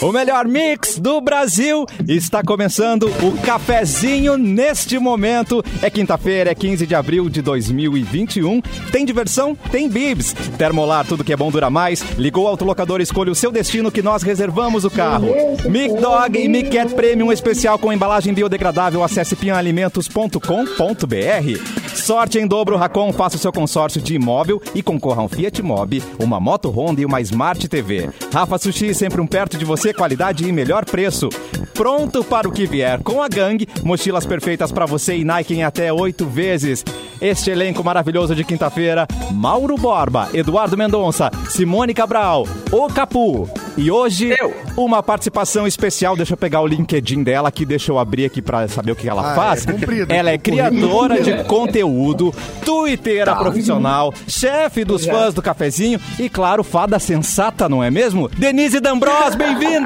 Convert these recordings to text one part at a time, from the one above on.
O melhor mix do Brasil está começando o cafezinho neste momento. É quinta-feira, é 15 de abril de 2021. Tem diversão? Tem bibs. Termolar, tudo que é bom dura mais. Ligou o autolocador, escolha o seu destino que nós reservamos o carro. Mic Dog e Mic Cat Premium especial com embalagem biodegradável. Acesse pianalimentos.com.br. Sorte em dobro, Racon, faça o seu consórcio de imóvel e concorra a um Fiat Mobi, uma moto Honda e uma Smart TV. Rafa Sushi, sempre um perto de você, qualidade e melhor preço. Pronto para o que vier com a gangue, mochilas perfeitas para você e Nike em até oito vezes. Este elenco maravilhoso de quinta-feira, Mauro Borba, Eduardo Mendonça, Simone Cabral, O Capu. E hoje, Eu. uma participação especial. Deixa eu pegar o LinkedIn dela aqui, deixa eu abrir aqui para saber o que ela Ah, faz. é ela é criadora de conteúdo, twitteira Tá. profissional, chefe dos fãs do cafezinho e, claro, fada sensata, não é mesmo? Denise D'Ambros, bem-vinda!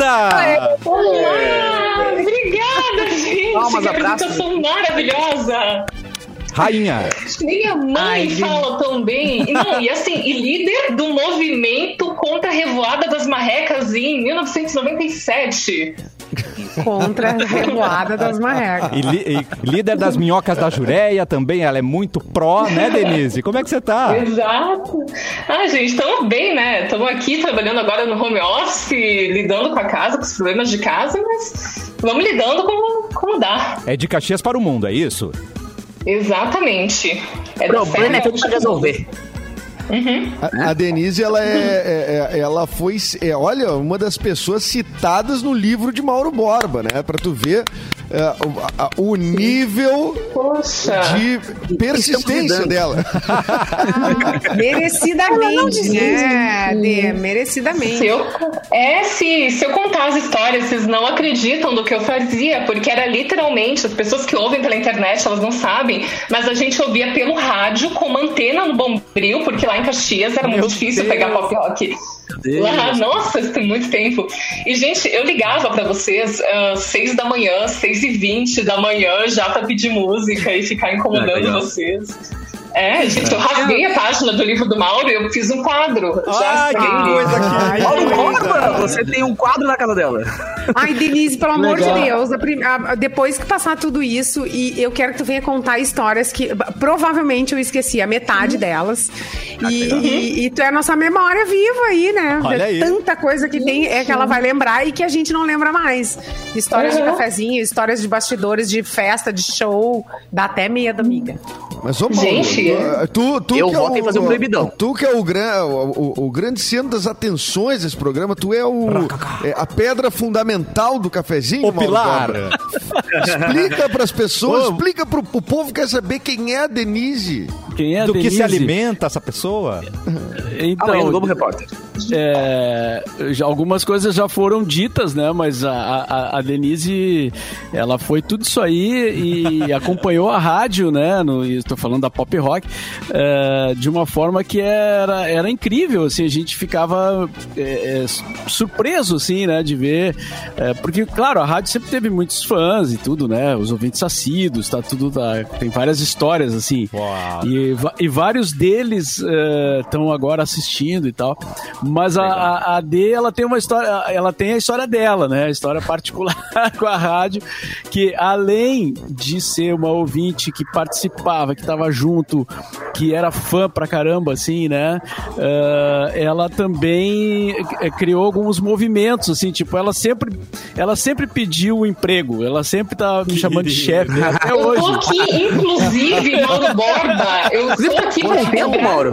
Olá! Obrigada, gente! Palmas, que apresentação maravilhosa! Rainha. Minha mãe Ai, fala tão bem. Não, e assim, e líder do movimento contra a revoada das marrecas em 1997. Contra a revoada das marrecas. E, li- e líder das minhocas da Jureia também, ela é muito pró, né, Denise? Como é que você tá? Exato. Ah, gente, estamos bem, né? Estamos aqui trabalhando agora no home office, lidando com a casa, com os problemas de casa, mas vamos lidando como, como dá. É de Caxias para o mundo, é isso? Exatamente. É problema é tudo pra resolver. A, a Denise, ela é, é- é- ela foi, é, olha, uma das pessoas citadas no livro de Mauro Borba, né? Pra tu ver é, o, a- o nível Poxa. de persistência dela. Merecidamente, né? Dê, merecidamente. Se eu, é, se, se eu contar as histórias, vocês não acreditam do que eu fazia, porque era literalmente, as pessoas que ouvem pela internet, elas não sabem, mas a gente ouvia pelo rádio com uma antena no bombril, porque lá em Caxias era muito Meu difícil Deus. pegar pop rock. Lá, nossa, isso tem muito tempo. E, gente, eu ligava pra vocês às seis da manhã, seis e vinte da manhã, já pra pedir música e ficar incomodando legal. vocês. É, gente, eu rasguei a página do livro do Mauro e eu fiz um quadro. Já Ai, que coisa que Mauro. Borba, você tem um quadro na casa dela. Ai, Denise, pelo amor Legal. de Deus, a prim- a- depois que passar tudo isso, e eu quero que tu venha contar histórias que provavelmente eu esqueci a metade delas. E, e- e tu é a nossa memória viva aí, né? Olha aí. Tanta coisa que tem é que ela vai lembrar e que a gente não lembra mais. Histórias de Uhum. cafezinho, histórias de bastidores, de festa, de show. Dá até medo, amiga. Mas, ô, Paulo, Gente. tu, tu Eu que é voto o- em fazer um proibidão. Tu que é o, gran, o, o- o grande centro das atenções desse programa, tu é, o, é a pedra fundamental do cafezinho, O Mauro pilar. Explica pras pessoas, explica pro o povo que quer saber quem é a Denise. Quem é a Do que Denise? se alimenta essa pessoa? Amanhã no Então, Globo Repórter. é, já, algumas coisas já foram ditas, né? Mas a, a, a Denise, ela foi tudo isso aí e acompanhou a rádio, né? No, estou falando da pop rock, é, de uma forma que era, era incrível, assim, a gente ficava é, é, surpreso, assim, né? De ver, é, porque, claro, a rádio sempre teve muitos fãs e tudo, né? Os ouvintes assíduos, tá tudo, tá, tem várias histórias, assim. Uau. E, e vários deles estão agora assistindo e tal. Mas a, a, a D, ela tem uma história, ela tem a história dela, né? A história particular com a rádio, que além de ser uma ouvinte que participava, que estava junto, que era fã pra caramba, assim, né? Eh, ela também eh, criou alguns movimentos, assim, tipo, ela sempre, ela sempre pediu um emprego, ela sempre tá me chamando de chefe, né? até Eu tô hoje. aqui, inclusive, Mauro Borba. Eu tô aqui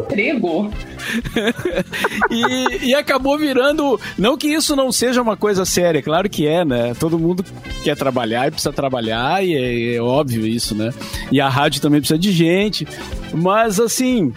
emprego. e, e acabou virando. Não que isso não seja uma coisa séria, claro que é, né? Todo mundo quer trabalhar e precisa trabalhar, e é, é óbvio isso, né? E a rádio também precisa de gente. Mas assim,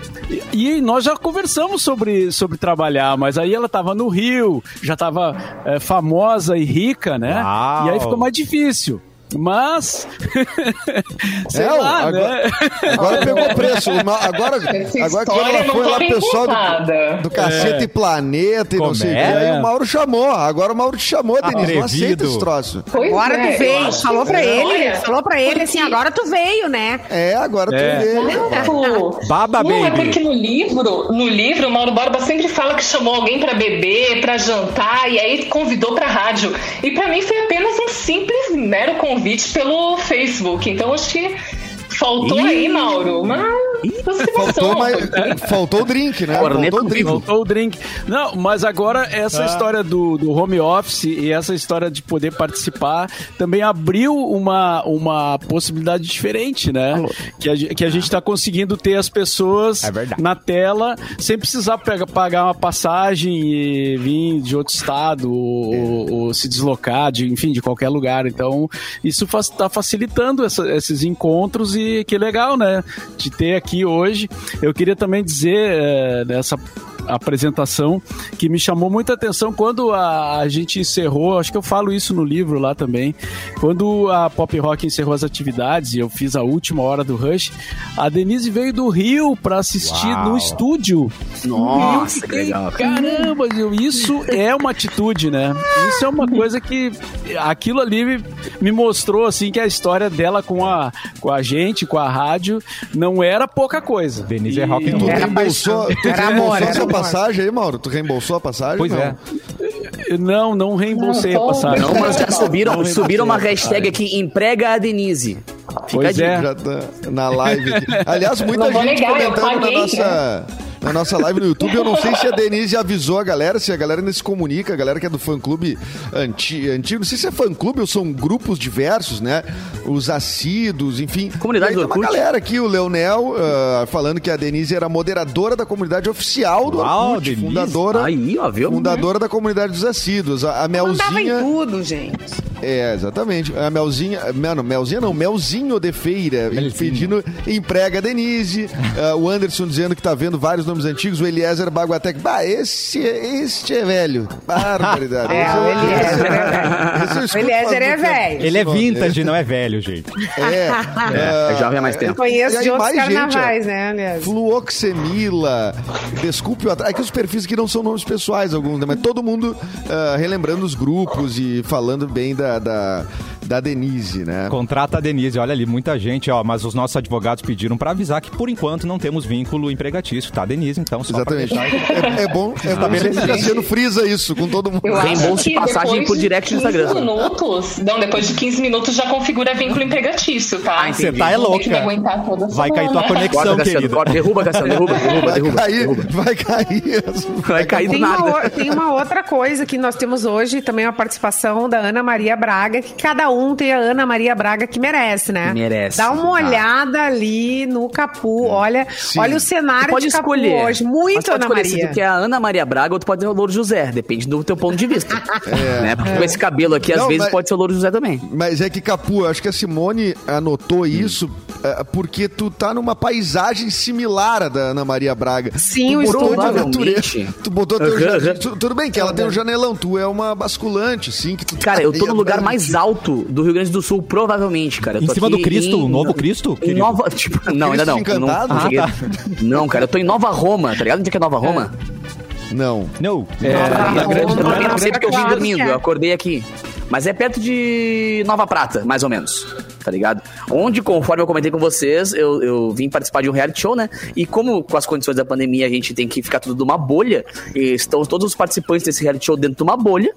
e, e nós já conversamos sobre, sobre trabalhar, mas aí ela tava no Rio, já tava é, famosa e rica, né? Uau. E aí ficou mais difícil. Mas. sei É, lá, agora- né? Agora pegou preço. Agora, agora história ela não foi tá lá, pessoal do, do Cacete e Planeta e não Como sei o é? que. Aí o Mauro chamou. Agora o Mauro te chamou, Denise. Não aceita esse troço. Pois Agora é, tu veio, falou que- pra ele, falou pra ele assim, agora tu veio, né? É, agora É. tu vê. Tipo, Baba não, é porque no livro, no livro, o Mauro Borba sempre fala que chamou alguém pra beber, pra jantar, e aí convidou pra rádio. E pra mim foi apenas um simples, mero convite pelo Facebook. Então acho que faltou aí, Mauro, aproximação. Faltou, mais, faltou o drink, né? Faltou o drink. Faltou o drink. Não, mas agora essa história do, do home office e essa história de poder participar também abriu uma, uma possibilidade diferente, né? Que a, que a gente está conseguindo ter as pessoas É na tela sem precisar pega- pagar uma passagem e vir de outro estado ou, ou- ou se deslocar, de, enfim, de qualquer lugar. Então, isso está facilitando essa- esses encontros e que legal, né? De ter aqui hoje. Eu queria também dizer eh, nessa apresentação que me chamou muita atenção quando a, a gente encerrou, acho que eu falo isso no livro lá também, quando a Pop Rock encerrou as atividades e eu fiz a última hora do Rush, a Denise veio do Rio para assistir Uau. no estúdio. Nossa, eu que legal. Caramba, isso é uma atitude, né? Isso é uma coisa que aquilo ali me, me mostrou assim que a história dela com a, com a gente, com a rádio, não era pouca coisa. Denise é E- rock and roll. Era paixão. Era amor, era amor. Passagem aí, Mauro? Tu reembolsou a passagem? Pois Não. é. Não, não reembolsei Não, a passagem. Não, mas já subiram, Não subiram uma hashtag aqui, emprega a Denise. Fica Pois é. tá na live aqui. Aliás, muita gente eu comentando na paguei, nossa, na nossa live no YouTube. Eu não sei se a Denise avisou a galera, se a galera ainda se comunica, a galera que é do fã-clube anti, antigo. Não sei se é fã-clube ou são grupos diversos, né? Os assíduos, enfim. Comunidade do tem uma Orkut. galera aqui, o Leonel, ah, falando que a Denise era moderadora da comunidade oficial do Uau, Orkut, Denise. fundadora, Aí, ó, viu? fundadora da comunidade dos assíduos. A, a Mandava em Melzinha... tudo, gente. É, exatamente. A Melzinha, não, Melzinha não, Melzinho de Feira, Melzinho. pedindo emprega a Denise. Ah, o Anderson dizendo que tá vendo vários nomes antigos. O Eliezer Baguatec. Bah, esse, este é velho. Barbaridade. É, o Eliezer é velho. eu O Eliezer é velho. Ele é vintage, não é velho, gente. É, É jovem há mais tempo. Conheço aí de outros carnavais, né, aliás. Fluoxemila, Desculpe o atraso. É que os perfis aqui não são nomes pessoais alguns, né? Mas todo mundo ah, relembrando os grupos e falando bem da, da, Denise, né? Contrata a Denise, olha ali, muita gente, ó, mas os nossos advogados pediram pra avisar que por enquanto não temos vínculo empregatício, tá, Denise? Então, só pra Exatamente. deixar- É, é bom, é bom que Cassiano frisa isso com todo mundo. Reembolso de passagem por direct no 15 Instagram. minutos, não, depois de 15 minutos já configura vínculo empregatício, tá? Você tá é Não tem que louca. aguentar toda Vai cair tua conexão, querida. corta, derruba, Cassiano, derruba, derruba, Vai derruba. cair, derruba. vai cair. Vai cair do Tem uma, nada. o- tem uma outra coisa que nós temos hoje, também a participação da Ana Maria Braga, que cada um tem a Ana Maria Braga que merece, né? Merece, Dá uma tá. olhada ali no Capu, olha, Sim. olha o Tu cenário pode de Capu escolher. hoje. Muito Ana escolher se Maria. tu quer a Ana Maria Braga ou tu pode ser o Louro José. Depende do teu ponto de vista. Né? Porque com esse cabelo aqui, às Não, vezes mas- pode ser o Louro José também. Mas é que, Capu, eu acho que a Simone anotou isso é, porque tu tá numa paisagem similar à da Ana Maria Braga. Sim, tu o estúdio. Provavelmente. natureza, Tu botou teu tu- Tudo bem que ela tem um janelão, tu é uma basculante, sim. Que tu tá Cara, eu tô no lugar mais de do Rio Grande do Sul, provavelmente, cara. Em cima do Cristo, em- o novo Cristo, Em? Nova. Tipo, não, ainda não. Cristo Não, Encantado? não, Ah, cheguei- tá. não, cara, eu tô em Nova Roma, tá ligado? Onde é que é Nova Roma? Não. Não. É, Nova na grande Roma. Não, eu não sei porque eu vim dormindo, é. eu acordei aqui. Mas é perto de Nova Prata, mais ou menos. Tá ligado? Onde, conforme eu comentei com vocês, eu, eu vim participar de um reality show, né? E como com as condições da pandemia a gente tem que ficar tudo numa bolha, e estão todos os participantes desse reality show dentro de uma bolha,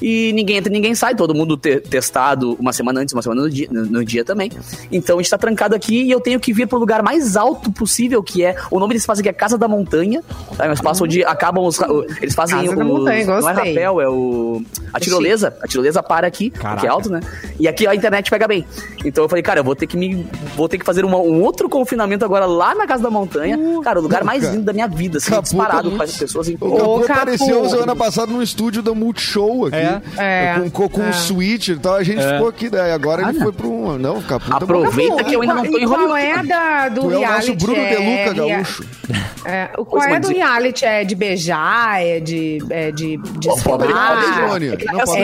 e ninguém entra, ninguém sai, todo mundo te- testado uma semana antes, uma semana no dia, no, no dia também. Então a gente tá trancado aqui e eu tenho que vir pro lugar mais alto possível, que é. O nome desse espaço aqui é Casa da Montanha. Tá? É um espaço onde acabam os. Eles fazem Casa da Montanha, Não é rapel, é o. A tirolesa. A tirolesa para aqui, Caraca. que é alto, né? E aqui a internet pega bem. Então eu falei, cara, eu vou ter que me. Vou ter que fazer uma- um outro confinamento agora lá na casa da montanha. cara, o lugar mais cara. lindo da minha vida, assim, Capu disparado tá com as pessoas em O Capu apareceu semana passada no estúdio da Multishow aqui. É. É. Com, com, com um switch e tal. A gente ficou aqui, daí agora ele foi pro um. Não, Capu tá Aproveita que eu ainda não tô e qual é da, do Tu é o nosso Bruno é, De Luca, rea- gaúcho. É, o, Pois, qual é do e- reality? É de beijar? É de. É de, de Pô, pode beijar. Não pode é,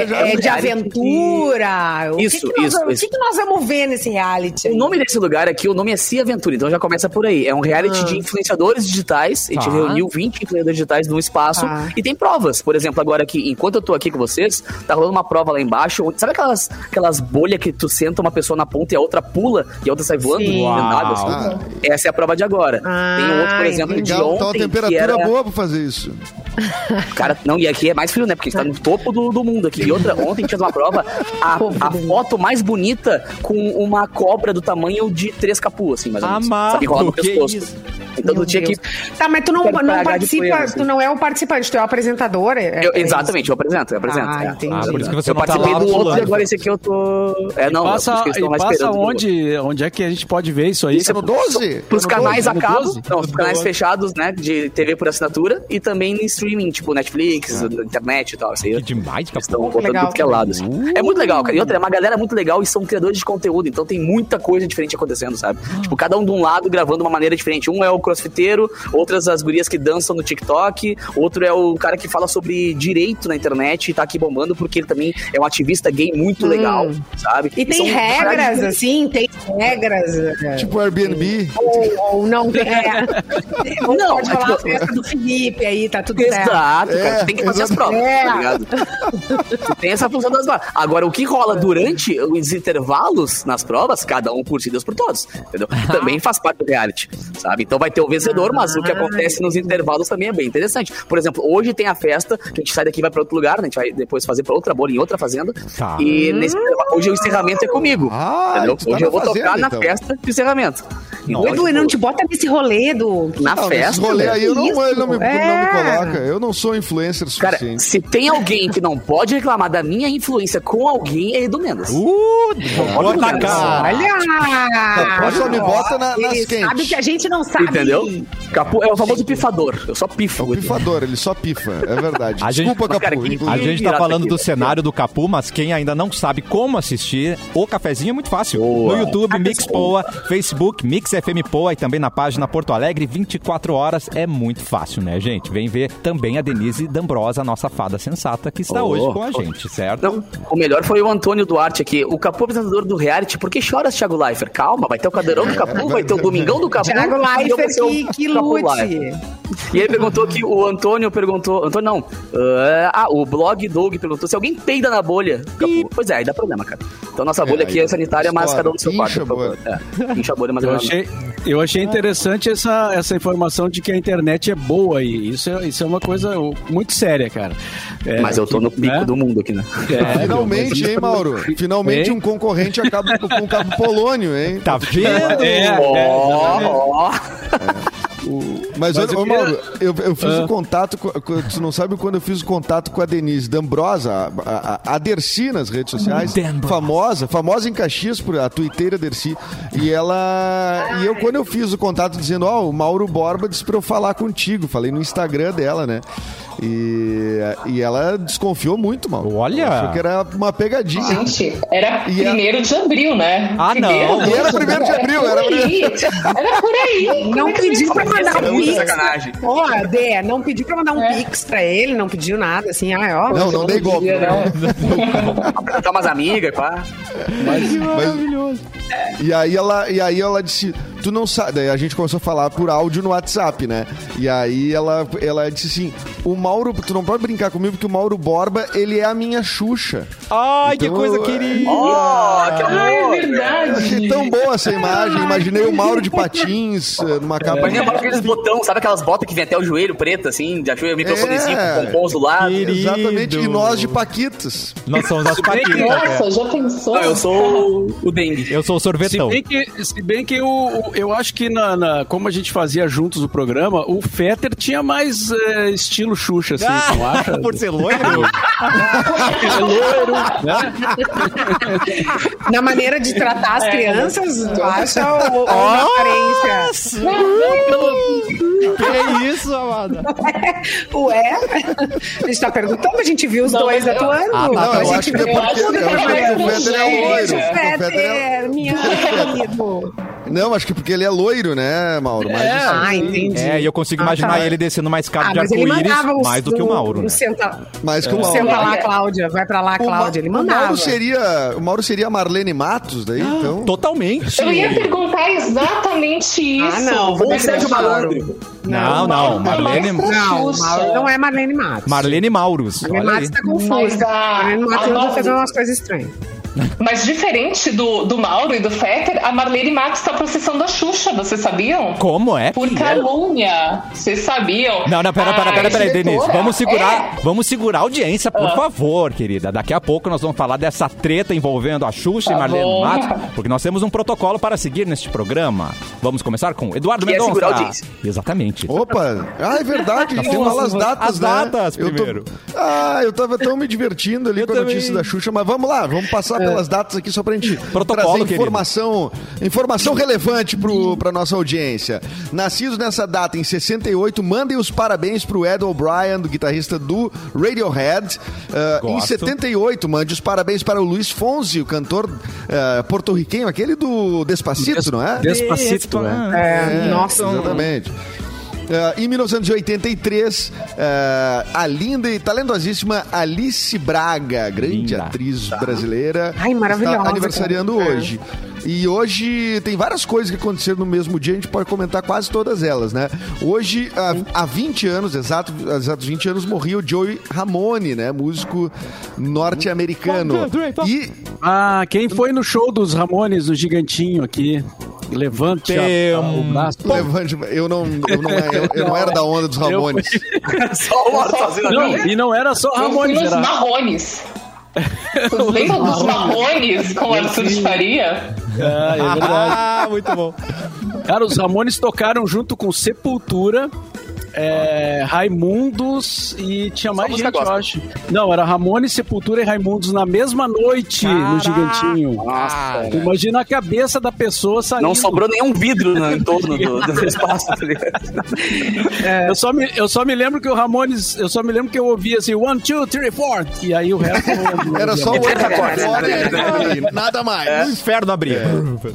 beijar. é de aventura? Isso, isso. O que, que nós vamos ver nesse reality? O nome desse lugar aqui, o nome é Se Aventura, então já começa por aí. É um reality Ah. de influenciadores digitais. A gente Tá. reuniu 20 influenciadores digitais num espaço Tá. e tem provas. Por exemplo, agora aqui, enquanto eu tô aqui com vocês, tá rolando uma prova lá embaixo. sabe aquelas, aquelas bolhas que tu senta uma pessoa na ponta e a outra pula e a outra sai voando? Uau. assim? Essa é a prova de agora. Ah, tem um outro, por exemplo, de Legal, tá uma ontem. que temperatura era... boa pra fazer isso. Cara, não, e aqui é mais frio, né? Porque a gente tá no topo do, do mundo aqui. E outra, ontem tinha uma prova, a, a foto mais bonita com uma cobra do tamanho de três capuas, assim, mais ou menos. Amado, Sabe, enrolado no que pescoço. isso? Então Meu tu tinha que. Deus. Tá, mas tu não, não participa, poeira, assim. tu não é o participante, tu é o apresentador. é- é Eu- exatamente, eu apresento, eu apresento. Ah, é. entendi. Ah, por isso que você Eu não tá participei lá do outro e agora esse aqui eu tô. É, não, passa, que e estão lá passa onde, onde é que a gente pode ver isso aí? Isso é No 12? Pros No canais 12? a cabo, 12? não, os canais 12. fechados, né, de TV por assinatura e também em streaming, tipo Netflix, internet e tal. Aí. Que demais, Eles estão botando legal tudo que é lado, assim. É muito legal, cara. E outra, é uma galera muito legal e são criadores de conteúdo, então tem muita coisa diferente acontecendo, sabe? Tipo, cada um de um lado gravando uma maneira diferente. Um é o crossfiteiro, outras as gurias que dançam no TikTok, outro é o cara que fala sobre direito na internet e tá aqui bombando porque ele também é um ativista gay muito legal, sabe? E tem são regras, caras- assim, tem regras. é, Tipo Airbnb. ou, ou não tem. É, ou Não, pode é falar a tipo- festa do Felipe aí, tá tudo certo. Exato, cara. É, Tu tem que fazer as provas, É. tá ligado? Tu tem essa função das provas. Agora, o que rola durante os intervalos nas provas, cada um por si, Deus por todos. Entendeu? E também faz parte do reality, sabe? Então vai ter o vencedor, mas o que acontece nos intervalos também é bem interessante. Por exemplo, hoje tem a festa, que a gente sai daqui e vai pra outro lugar, né? A gente vai depois fazer pra outra bolha em outra fazenda. Tá. E nesse hoje o encerramento é comigo. Ah, entendeu? tá Hoje na eu vou fazenda, tocar na então. festa de encerramento. Então, Edu, não te bota nesse rolê do. na Não, nesse festa. rolê velho. aí eu não, Isso, ele não, me, não me é. coloca. Eu não sou influencer Cara, suficiente. se tem alguém que não pode reclamar da minha influência com alguém, é Edu Mendes. Uh, bota cara. Olha! Só me bota na- nas quentes. sabe que a gente não sabe. Entendeu? Capu é o famoso pifador. Eu só É pifo. um pifador, ele só pifa, é verdade. A gente- Desculpa, cara, Capu. A gente tá falando aqui, do né? cenário do Capu, mas quem ainda não sabe como assistir, o cafezinho é muito fácil. Boa. No YouTube, Mix Poa, Facebook, Mix FM Poa e também na página Porto Alegre, 24 horas. É muito fácil, né, gente? Vem ver também a Denise D'Ambrosa, nossa fada sensata, que está Oh. hoje com a gente, certo? Não, o melhor foi o Antônio Duarte aqui. O Capu apresentador do reality. Por que choras, Thiago Leifert? Calma, vai ter o cadeirão do Capu, vai ter o domingão do Capu. Thiago Leifert que, que lute. E ele perguntou que o Antônio perguntou. Antônio não. Ah, ah, o blog Doug perguntou se alguém peida na bolha. Capu. Pois é, aí dá problema, cara. Então nossa bolha aqui aí é sanitária, mas cada um do seu quarto. É, incha a bolha, mas Eu achei, eu achei interessante essa, essa informação de que a internet é boa e isso é, isso é uma coisa muito séria, cara. É, Mas eu tô no pico né? do mundo aqui, né? É, Finalmente, hein, Mauro? Finalmente um concorrente acaba com o Cabo Polônio, hein? Tá vendo? É, Ó, é, ó. Mas, Mas olha, eu queria- Mauro, eu, eu fiz Ah. o contato, com, tu não sabe quando eu fiz o contato com a Denise D'Ambrosa, a, a, a Dercy nas redes sociais, D'Ambrosa. famosa, famosa em Caxias, por a tuiteira Dercy, e ela, e eu quando eu fiz o contato dizendo, ó, o Mauro Borba disse pra eu falar contigo, falei no Instagram dela, né, e, e ela desconfiou muito, Mauro. Olha! Achou que era uma pegadinha. Gente, era E a- primeiro de abril, né? Ah, não. Primeiro E era primeiro de abril, por era aí. Era por aí. Não é que pediu pra mandar um pix. sacanagem. Ó, Dé, não pediu pra mandar um É. pix pra ele, não pediu nada, assim, ah, ó. Não, não dei golpe. Não. Apresentar umas amigas, pá. Mas- E aí ela, e aí ela disse, tu não sabe. Daí a gente começou a falar por áudio no WhatsApp, né? E aí ela, ela disse assim: o Mauro, tu não pode brincar comigo, porque o Mauro Borba, ele é a minha Xuxa. Ai, que Então, coisa é- querida! Ó, que Ah, é amor. Eu verdade. achei tão boa essa imagem. Imaginei o Mauro de patins, eh, numa capa. Imagina aqueles botão, sabe aquelas botas que vem até o joelho preto, assim, já achou o microfonezinho É. com pompons do lado? Querido. Exatamente. E nós de Paquitas. Nós somos as patinhas. Nossa, já pensou? Não, eu sou o- o dengue. Eu sou o Se sorvetão. bem que, se bem que o, o- eu acho que na, na- como a gente fazia juntos o programa, o Fetter tinha mais é, estilo Xuxa, assim, Ah, não acha? por ser loiro? É loiro, né? Na maneira de tratar as É. crianças, tu acha? Ou, ou na aparência? Que é isso, amada? Ué? A gente tá perguntando, a gente viu os Não, dois eu- atuando. Ah, tá, Não, a eu gente acho que é porque, eu acho que é o Fetter é mais loiro. O Fetter é... Minha querido. Não, acho que porque ele é loiro, né, Mauro? Mas, assim, Ah, entendi. É, e eu consigo Ah, imaginar tá. ele descendo uma escada Ah, de mas ele arco-íris mandava os mais do que o Mauro, né? Senta, mais que o o Mauro. senta lá, Cláudia. Vai pra lá, O Cláudia. Ele O mandava. Mauro seria, o Mauro seria a Marlene Matos, daí, então. Totalmente. Eu ia perguntar exatamente isso. Ah, não. Ou Vou Sérgio Malandro. Não, não, Marlene, Não, Xuxa. Mauro não é Marlene Matos. Marlene Maurus. Marlene. Matos tá confusa. Marlene Matos Mauro- fazendo umas coisas estranhas. Mas diferente do, do Mauro e do Fetter, a Marlene Matos está processando a Xuxa, vocês sabiam? Como é? Por é? calúnia. Vocês sabiam? Não, não, pera, pera, A pera, pera, Denise. Vamos segurar, É. vamos segurar a audiência, por Ah. favor, querida. Daqui a pouco nós vamos falar dessa treta envolvendo a Xuxa e Tá Marlene bom. Matos, porque nós temos um protocolo para seguir neste programa. Vamos começar com Eduardo é Mendonça. segurar a audiência. Exatamente. Opa! Ah, é verdade, a gente temos fala as datas, as né? datas Eu tô- primeiro. Ah, eu tava tão me divertindo ali Eu com a notícia da Xuxa, mas vamos lá, vamos passar pelas datas aqui só pra gente Protocolo, trazer querido. informação, informação relevante pro, pra nossa audiência. Nascidos nessa data, em 68, mandem os parabéns pro Ed O'Brien, do guitarrista do Radiohead. Ah, em Gosto. 78, mande os parabéns para o Luiz Fonsi, o cantor ah, porto-riquenho, aquele do Despacito, não é? Despacito, né? É, nossa. Exatamente. Eh, em 1983, eh, a linda e talentosíssima Alice Braga, grande Linda. atriz brasileira, Ai, maravilhosa, está aniversariando cara. hoje. E hoje tem várias coisas que aconteceram no mesmo dia, a gente pode comentar quase todas elas, né? Hoje, há, há 20 anos, exato, há exatos 20 anos, morria o Joey Ramone, né? Músico norte-americano. E Ah, quem foi no show dos Ramones, no Gigantinho aqui? Levante a- a- o braço. Levante, eu não, eu não, eu, eu não era da onda dos Ramones. Só o Mauro sozinho Não, e não era só Ramones, era... Marrones. Vocês lembram dos Marrones com Arthur de Faria? Ah, é verdade. Ah, muito bom. Cara, os Ramones tocaram junto com Sepultura, é, Raimundos e tinha mais gente, eu gospel. acho. Não, era Ramones, Sepultura e Raimundos na mesma noite no Gigantinho. Nossa, Tu Imagina a cabeça da pessoa saindo. não sobrou nenhum vidro no entorno do, do espaço. ligado? Eu, só me, eu só me lembro que o Ramones, eu só me lembro que eu ouvia assim, one, two, three, four, e aí o resto eu não. Era só o É, outro é, fora e nada mais. O inferno abriu.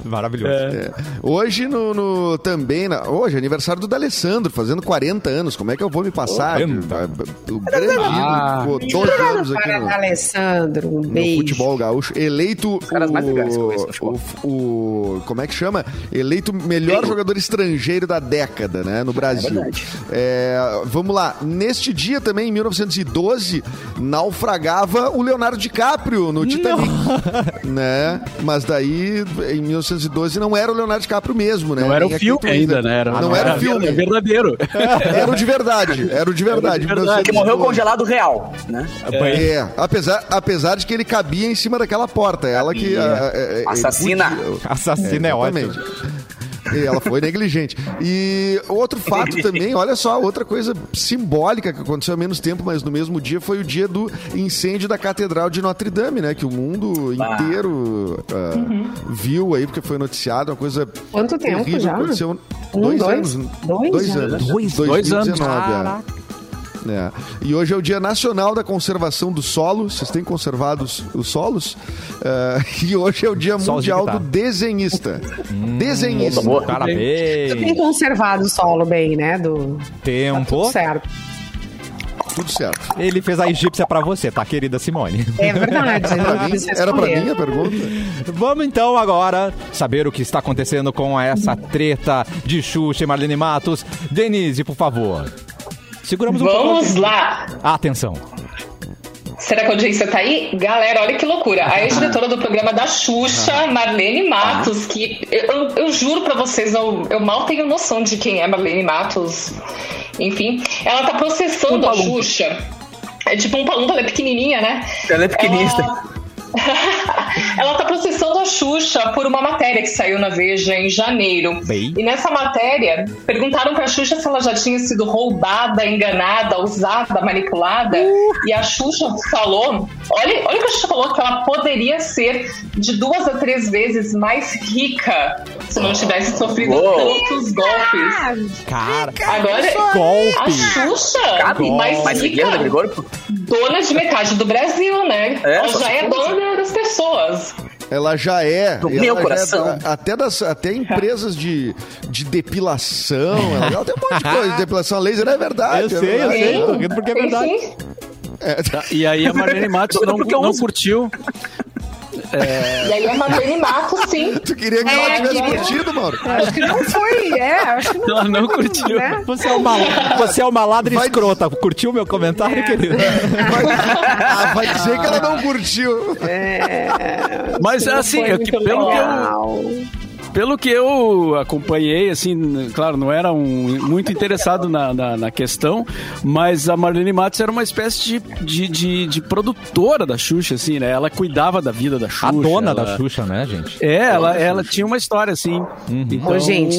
Maravilhoso. É. Hoje, no, no- também, na- hoje, aniversário do D'Alessandro, fazendo 40 anos. Como é que eu vou me passar? 40? O grande Ah. ídolo, ficou 12 anos aqui no, Alessandro, um no beijo. futebol gaúcho. Eleito caras mais legais que eu conheço no o, o, o- Como é que chama? Eleito melhor jogador estrangeiro da década, né? No Brasil. verdade. É, vamos lá. Neste dia também, em 1912, naufragava o Leonardo DiCaprio no Titanic. né? Mas daí, em 1912, não era o Leonardo DiCaprio mesmo, né? Não era Nem o a filme ainda, né? Era, não era o filme. É verdadeiro. Era o de verdade. Era o de verdade. Era o de verdade. Que morreu 1912. congelado real, né? É, apesar, apesar de que ele cabia em cima daquela porta. Ela que. Ah, é, é, Assassina. podia- Assassino é, ótimo. E ela foi negligente. E outro fato também, olha só, outra coisa simbólica que aconteceu há menos tempo, mas no mesmo dia, foi o dia do incêndio da Catedral de Notre Dame, né? Que o mundo Ah. inteiro ah, viu aí, porque foi noticiado, uma coisa Quanto tempo terrível já? aconteceu. Um, dois, dois? anos. Dois dois anos. Dois- dois anos. 2019, é. É. E hoje é o Dia Nacional da Conservação do Solo. Vocês têm conservado os, os solos? É, e hoje é o Dia de Mundial guitarra. do Desenhista. Desenhista. boa. Tu tem Parabéns. conservado o solo bem, né? Do... Tempo. Tudo certo. Tudo certo. Ele fez a egípcia pra você, tá, querida Simone? É verdade. Mim, era pra escolher. mim a pergunta? Vamos então agora saber o que está acontecendo com essa treta de Xuxa e Marlene Matos. Denise, por favor. Seguramos um Vamos pouco. lá. Atenção. Será que a audiência tá aí? Galera, olha que loucura. A ex-diretora do programa da Xuxa, Marlene Matos, que eu, eu juro pra vocês, eu, eu mal tenho noção de quem é Marlene Matos. Enfim, ela tá processando Um a. Xuxa. É tipo um palumpa, ela é pequenininha, né? Ela é pequenista. Ela- ela tá processando a Xuxa por uma matéria que saiu na Veja em janeiro. Bem. E nessa matéria, perguntaram pra Xuxa se ela já tinha sido roubada, enganada, usada, manipulada. E a Xuxa falou: olha, olha o que a Xuxa falou, que ela poderia ser de duas a três vezes mais rica se não tivesse sofrido Uou. tantos golpes. Cara, Agora, a golpe. Xuxa, Cabe mais mais rica? Dona de metade do Brasil, né? É, ela já é dona das pessoas. Ela já é. Do ela meu já é coração. da- até, das, até empresas de, de depilação. Ela, ela tem um monte de coisa. de depilação a laser é verdade. Eu é sei, eu verdade. sei, tô rindo porque é Sim, verdade. sim. E aí a Marlene Matos Doido não, eu não uso. Curtiu. E aí a Marlene Matos, sim. Tu queria que É, ela tivesse queria. curtido, Mauro? Acho que não foi, é, acho que não Ela não curtiu. né? Você é uma, você é uma ladra Vai- escrota. Curtiu meu comentário, querido? Vai, ah, vai dizer que ela não curtiu. Mas assim, é que pelo que eu, Legal. Pelo que eu acompanhei, assim, claro, não era um, muito interessado na, na, na questão, mas a Marlene Matos era uma espécie de, de, de, de produtora da Xuxa, assim, né? Ela cuidava da vida da Xuxa. A dona ela- da Xuxa, né, gente? É, ela, ela tinha uma história, assim. Então, Ô, gente,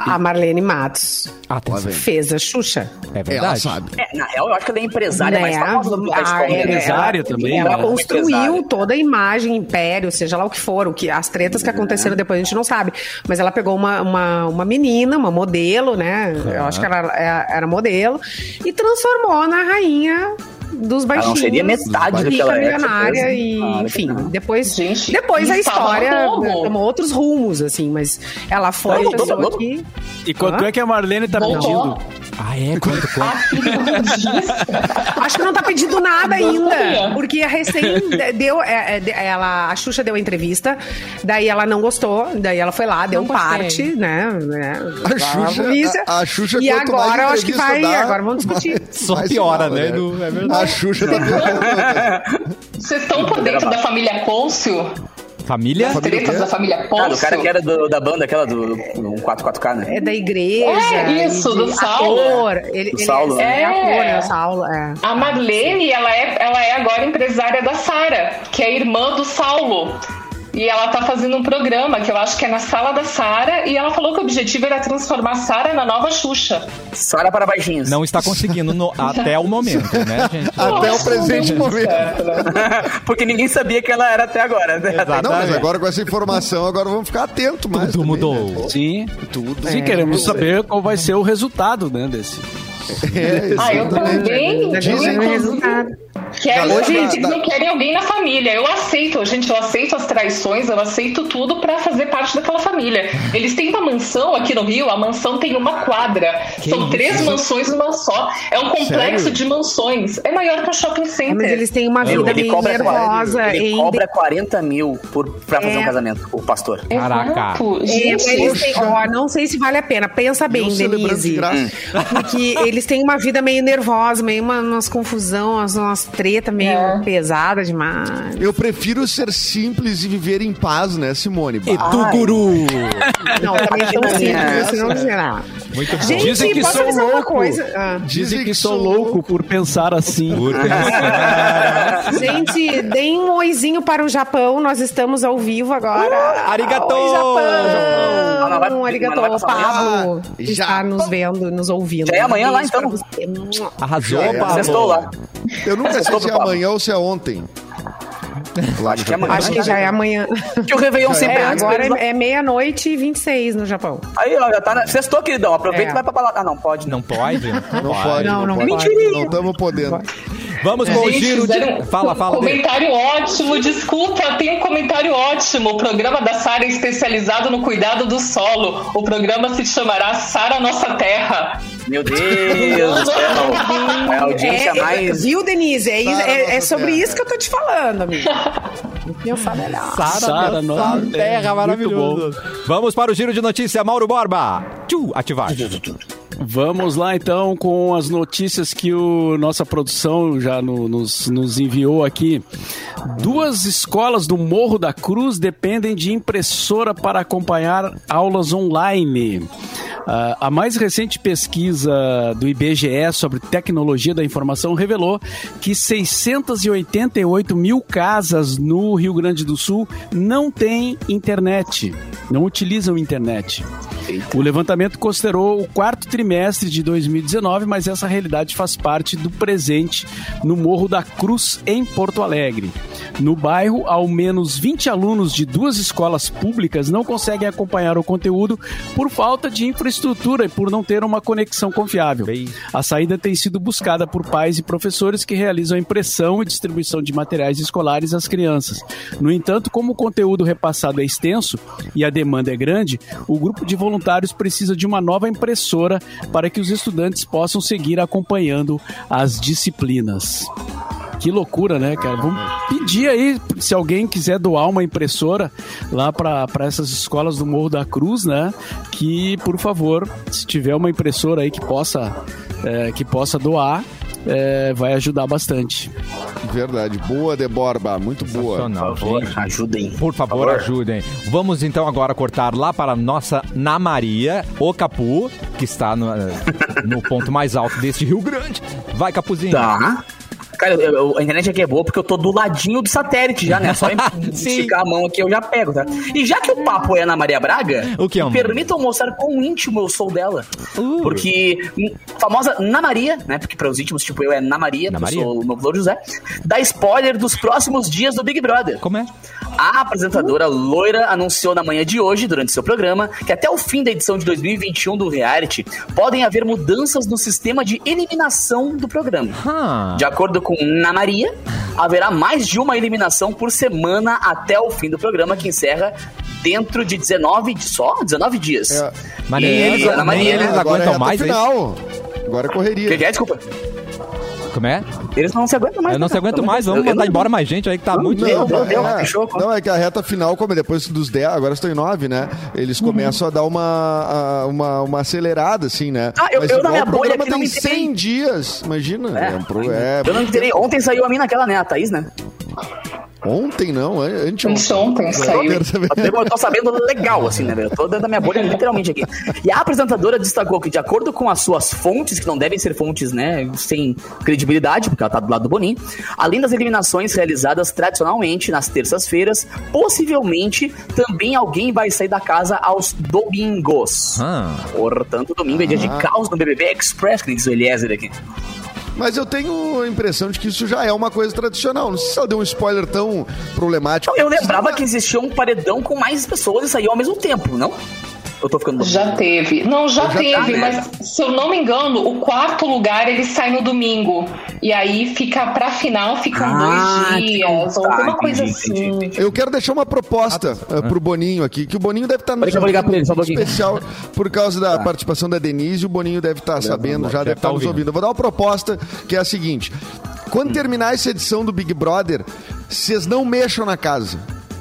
a Marlene Matos Atenção. fez a Xuxa. É Ela verdade. sabe. É, na real, eu acho que ela é empresária mais Né? famosa do Ah, País é, empresária ela- também, Ela né? construiu Empresária. toda a imagem, império, seja lá o que for, o que, as tretas que aconteceram depois a gente não sabe. Mas ela pegou uma, uma, uma menina, uma modelo, né? Eu acho que ela era, era modelo, e transformou na rainha dos Ela baixinhos. não seria metade do que ela é. milionária e, enfim, não. depois, Gente, depois a história Globo. tomou outros rumos, assim, mas ela foi pra pessoa Globo? que... E quanto Hã? é que a Marlene tá Voltou. pedindo? Ah, é? Quanto, quanto? Ah. Acho que não tá pedindo nada ainda. sabia. Porque a recém deu. é, é, ela, a Xuxa deu a entrevista, daí ela não gostou, daí ela foi lá, deu Não parte, né? né, A Xuxa- a- a Xuxa, E agora eu acho que vai. dá, agora vamos discutir. Só piora, mal, né? No- é verdade. A Xuxa tá piorando. Vocês estão por dentro da família Côncio? Família? As tretas da família Ah, Côncio? do cara que era do- da banda, aquela do, do 44K, né? É da igreja. É, isso, do de Saulo. Ator. Ele, Do ele Saulo, é, né? é ator, É. né? O Saulo, é. A Marlene, ela é, ela é agora empresária da Sara, que é irmã do Saulo. E ela tá fazendo um programa que eu acho que é na sala da Sara, e ela falou que o objetivo era transformar a Sara na nova Xuxa. Sara para baixinhos. Não está conseguindo no- até o momento, né, gente? Até o presente momento. certo, né? Porque ninguém sabia que ela era até agora. Né? Exato. Não, mas agora com essa informação, agora vamos ficar atentos mais. Tudo também, mudou. né? Sim. Tudo. Sim, queremos saber qual vai ser o resultado, né, desse. É, Ah, eu também. Dizem resultado. Quero se da- não querem alguém na família. Eu aceito, gente, eu aceito as traições, eu aceito tudo pra fazer parte daquela família. Eles têm uma mansão aqui no Rio, a mansão tem uma quadra. São três mansões numa só. É um complexo Sério? de mansões. É maior que o shopping É, center. mas eles têm uma vida ele meio cobra, nervosa. ele em cobra 40 mil por, pra fazer É. um casamento, o pastor. Caraca. Exato. É, Gente, eles têm, ó, não sei se vale a pena. Pensa bem, Denise. graça. Porque eles têm uma vida meio nervosa, meio uma, umas confusão, umas, umas treta meio É. pesada demais. Eu prefiro ser simples e viver em paz, né, Simone? E tu, guru? Não, também é tão simples, assim, não será. Muito bom. Gente, Dizem que posso sou avisar uma louco. coisa? Ah. Dizem que sou louco por pensar assim. Por pensar. Gente, deem um oizinho para o Japão. Nós estamos ao vivo agora. arigato! Oi, Japão! Um Pablo. que Está nos vendo, nos ouvindo. Já é amanhã lá, então? Arrasou, Já é. Pablo. Sextou lá. Eu nunca sei se é amanhã ou se é ontem. Acho que é amanhã. Acho que já é amanhã. Que o Réveillon sempre É, é antes agora é, é meia-noite e 26 no Japão. Aí, ó, já tá na... Sextou, queridão. Aproveita É. e vai pra balada. Ah, não, pode. Não pode? Não pode, Não, não, não pode. pode. Não estamos podendo. Vamos com o giro de... um Fala, fala. Comentário ótimo, desculpa, tem um comentário ótimo. O programa da Sara é especializado no cuidado do solo. O programa se chamará Sara Nossa Terra. Meu Deus do céu. É a audiência É, mais... Viu, Denise? É, é- é sobre Terra. isso que eu tô te falando, amigo. Pensar melhor. Sara, Sara, nossa terra. maravilhoso. Vamos para o giro de notícia, Mauro Borba. Tchu, ativar. Vamos lá então com as notícias que o nossa produção já no- nos, nos enviou aqui. Duas escolas do Morro da Cruz dependem de impressora para acompanhar aulas online. Uh, a mais recente pesquisa do IBGE sobre tecnologia da informação revelou que 688 mil casas no Rio Grande do Sul não têm internet, não utilizam internet. O levantamento considerou o quarto trimestre de 2019, mas essa realidade faz parte do presente no Morro da Cruz, em Porto Alegre. No bairro, ao menos 20 alunos de duas escolas públicas não conseguem acompanhar o conteúdo por falta de infraestrutura e por não ter uma conexão confiável. A saída tem sido buscada por pais e professores que realizam a impressão e distribuição de materiais escolares às crianças. No entanto, como o conteúdo repassado é extenso e a demanda é grande, o grupo de voluntários precisa de uma nova impressora para que os estudantes possam seguir acompanhando as disciplinas. Que loucura, né, cara? Vamos pedir aí, se alguém quiser doar uma impressora lá para essas escolas do Morro da Cruz, né? Que, por favor, se tiver uma impressora aí que possa, é, que possa doar, é, vai ajudar bastante. Verdade. Boa, Deborba. Muito boa. Por favor, gente. ajudem. Por favor, Por favor, ajudem. Vamos então agora cortar lá para a nossa Na Maria, o Capu, que está no, no ponto mais alto deste Rio Grande. Vai, Capuzinho. Tá. Cara, eu, eu, a internet aqui é boa porque eu tô do ladinho do satélite já, né? Só esticar a mão aqui eu já pego, tá? E já que o papo é Ana Maria Braga, o que é, me permitam mostrar quão íntimo eu sou dela. Uh. Porque famosa Na Maria, né? Porque para os íntimos, tipo eu, é Na Maria, Na Maria. eu sou o novo Louro José, dá spoiler dos próximos dias do Big Brother. Como é? A apresentadora uh. loira anunciou na manhã de hoje, durante seu programa, que até o fim da edição de 2021 do reality podem haver mudanças no sistema de eliminação do programa. Huh. De acordo com Na Maria, haverá mais de uma eliminação por semana até o fim do programa, que encerra dentro de 19 só 19 dias. É. Mas nem eles, Ana Maria, eles aguentam é mais, final. Agora é correria. Que, que é? Desculpa. Como é? Eles não se aguentam mais. Eu não né? se aguento mais, vamos mandar embora mais gente aí que tá não, muito... Não, não, é, não, é que a reta final, como depois dos 10, agora estão em 9, né? Eles uhum. começam a dar uma, uma, uma acelerada, assim, né? Ah, eu, Mas eu na minha bolha aqui tem 100 dias, imagina. É, é, pro, é, eu não entendi. Ontem saiu a mim naquela, né? A Thaís, né? Ontem não, antes ontem saiu. Eu tô sabendo legal, assim, né, Eu tô dentro da minha bolha literalmente aqui. E a apresentadora destacou que, de acordo com as suas fontes, que não devem ser fontes, né, sem credibilidade, porque ela tá do lado do Boninho, além das eliminações realizadas tradicionalmente nas terças-feiras, possivelmente também alguém vai sair da casa aos domingos. Ah. Portanto, domingo é dia ah. de caos no BBB Express, que diz o Eliezer aqui. Mas eu tenho a impressão de que isso já é uma coisa tradicional. Não sei se ela deu um spoiler tão problemático. Eu lembrava que existia um paredão com mais pessoas e saíam ao mesmo tempo, não? Eu tô ficando. Já teve. Não, já, já teve, tá, mas se eu não me engano, o quarto lugar ele sai no domingo. E aí fica pra final, ficam ah, dois dias, ou alguma coisa assim. Entendi, Eu quero deixar uma proposta ah, uh, pro Boninho aqui, que o Boninho deve estar tá no eu vou ligar pra ele, só um especial por causa da ah. participação da Denise, o Boninho deve estar tá sabendo, já deve estar tá nos ouvindo. Eu vou dar uma proposta que é a seguinte: quando terminar essa edição do Big Brother, vocês não mexam na casa.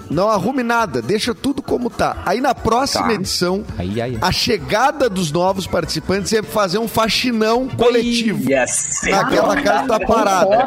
Não arrume nada, deixa tudo como tá. Aí na próxima tá. edição, aí, aí. a chegada dos novos participantes é fazer um faxinão coletivo. Yes. Naquela casa que tá parada.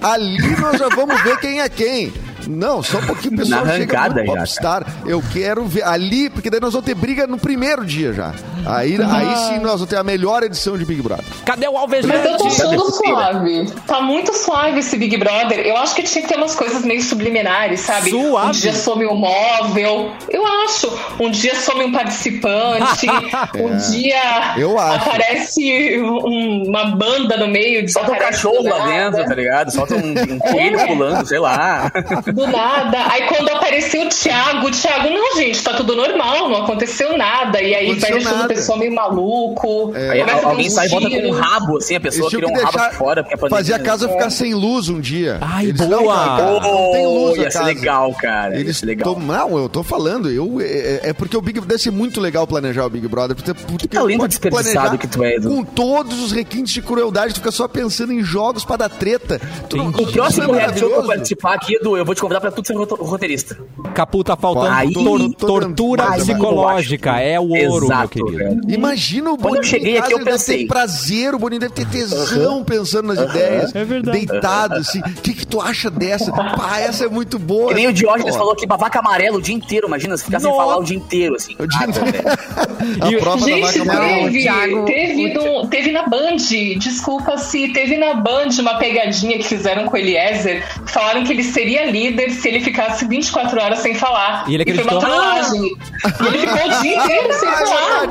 Ali nós já vamos ver quem é quem. Não, só um pouquinho o pessoal Na arrancada chega Popstar. Eu quero ver ali, porque daí nós vamos ter briga no primeiro dia já. Aí, ah. aí sim nós vamos ter a melhor edição de Big Brother. Cadê o Alves Mas eu tô achando suave. Tá muito suave esse Big Brother. Eu acho que tinha que ter umas coisas meio subliminares, sabe? Suave. Um dia some um móvel. Eu acho. Um dia some um participante. é. Um dia eu acho. aparece um, uma banda no meio. Solta um cachorro lá dentro, tá ligado? Solta um, um coelho é. pulando, sei lá. Do nada. Aí quando apareceu o Thiago, o Thiago, não, gente, tá tudo normal, não aconteceu nada. E aí vai deixando a pessoa meio maluco. É. Aí alguém sai e bota com um rabo, assim, a pessoa cria um rabo de fora. Fazer a casa é. ficar sem luz um dia. Ai, Eles boa! Não, não tem luz ia ser legal, cara. Eles legal. Tô, não, eu tô falando. Eu, é, é, porque o Big deve ser muito legal planejar o Big Brother. Porque, porque que talento desperdiçado que tu é, Edu. Com todos os requintes de crueldade, tu fica só pensando em jogos pra dar treta. Tu, o próximo reality show que eu participar aqui, Edu, eu vou te te convidar pra tu ser roteirista. Capu tá faltando Aí- tor- tortura tentando- psicológica. É o ouro, meu Exato, querido. velho. Imagina o Quando eu Boninho cheguei aqui, eu ele deve pensei. ter prazer, o Boninho deve ter tesão pensando nas ideias. É verdade. Deitado, assim. O que, que tu acha dessa? Pá, essa é muito boa. Que nem o Diógenes falou que babaca amarelo o dia inteiro, imagina, se ficar sem falar o dia inteiro, assim. O dia Ah, inteiro. E- A prova da Gente, vaca amarela. teve, teve, no- teve na Band, desculpa se teve na Band uma pegadinha que fizeram com o Eliezer. Falaram que ele seria líder se ele ficasse 24 horas sem falar. E ele foi acreditou? uma trollagem. E ele ficou o dia inteiro sem falar.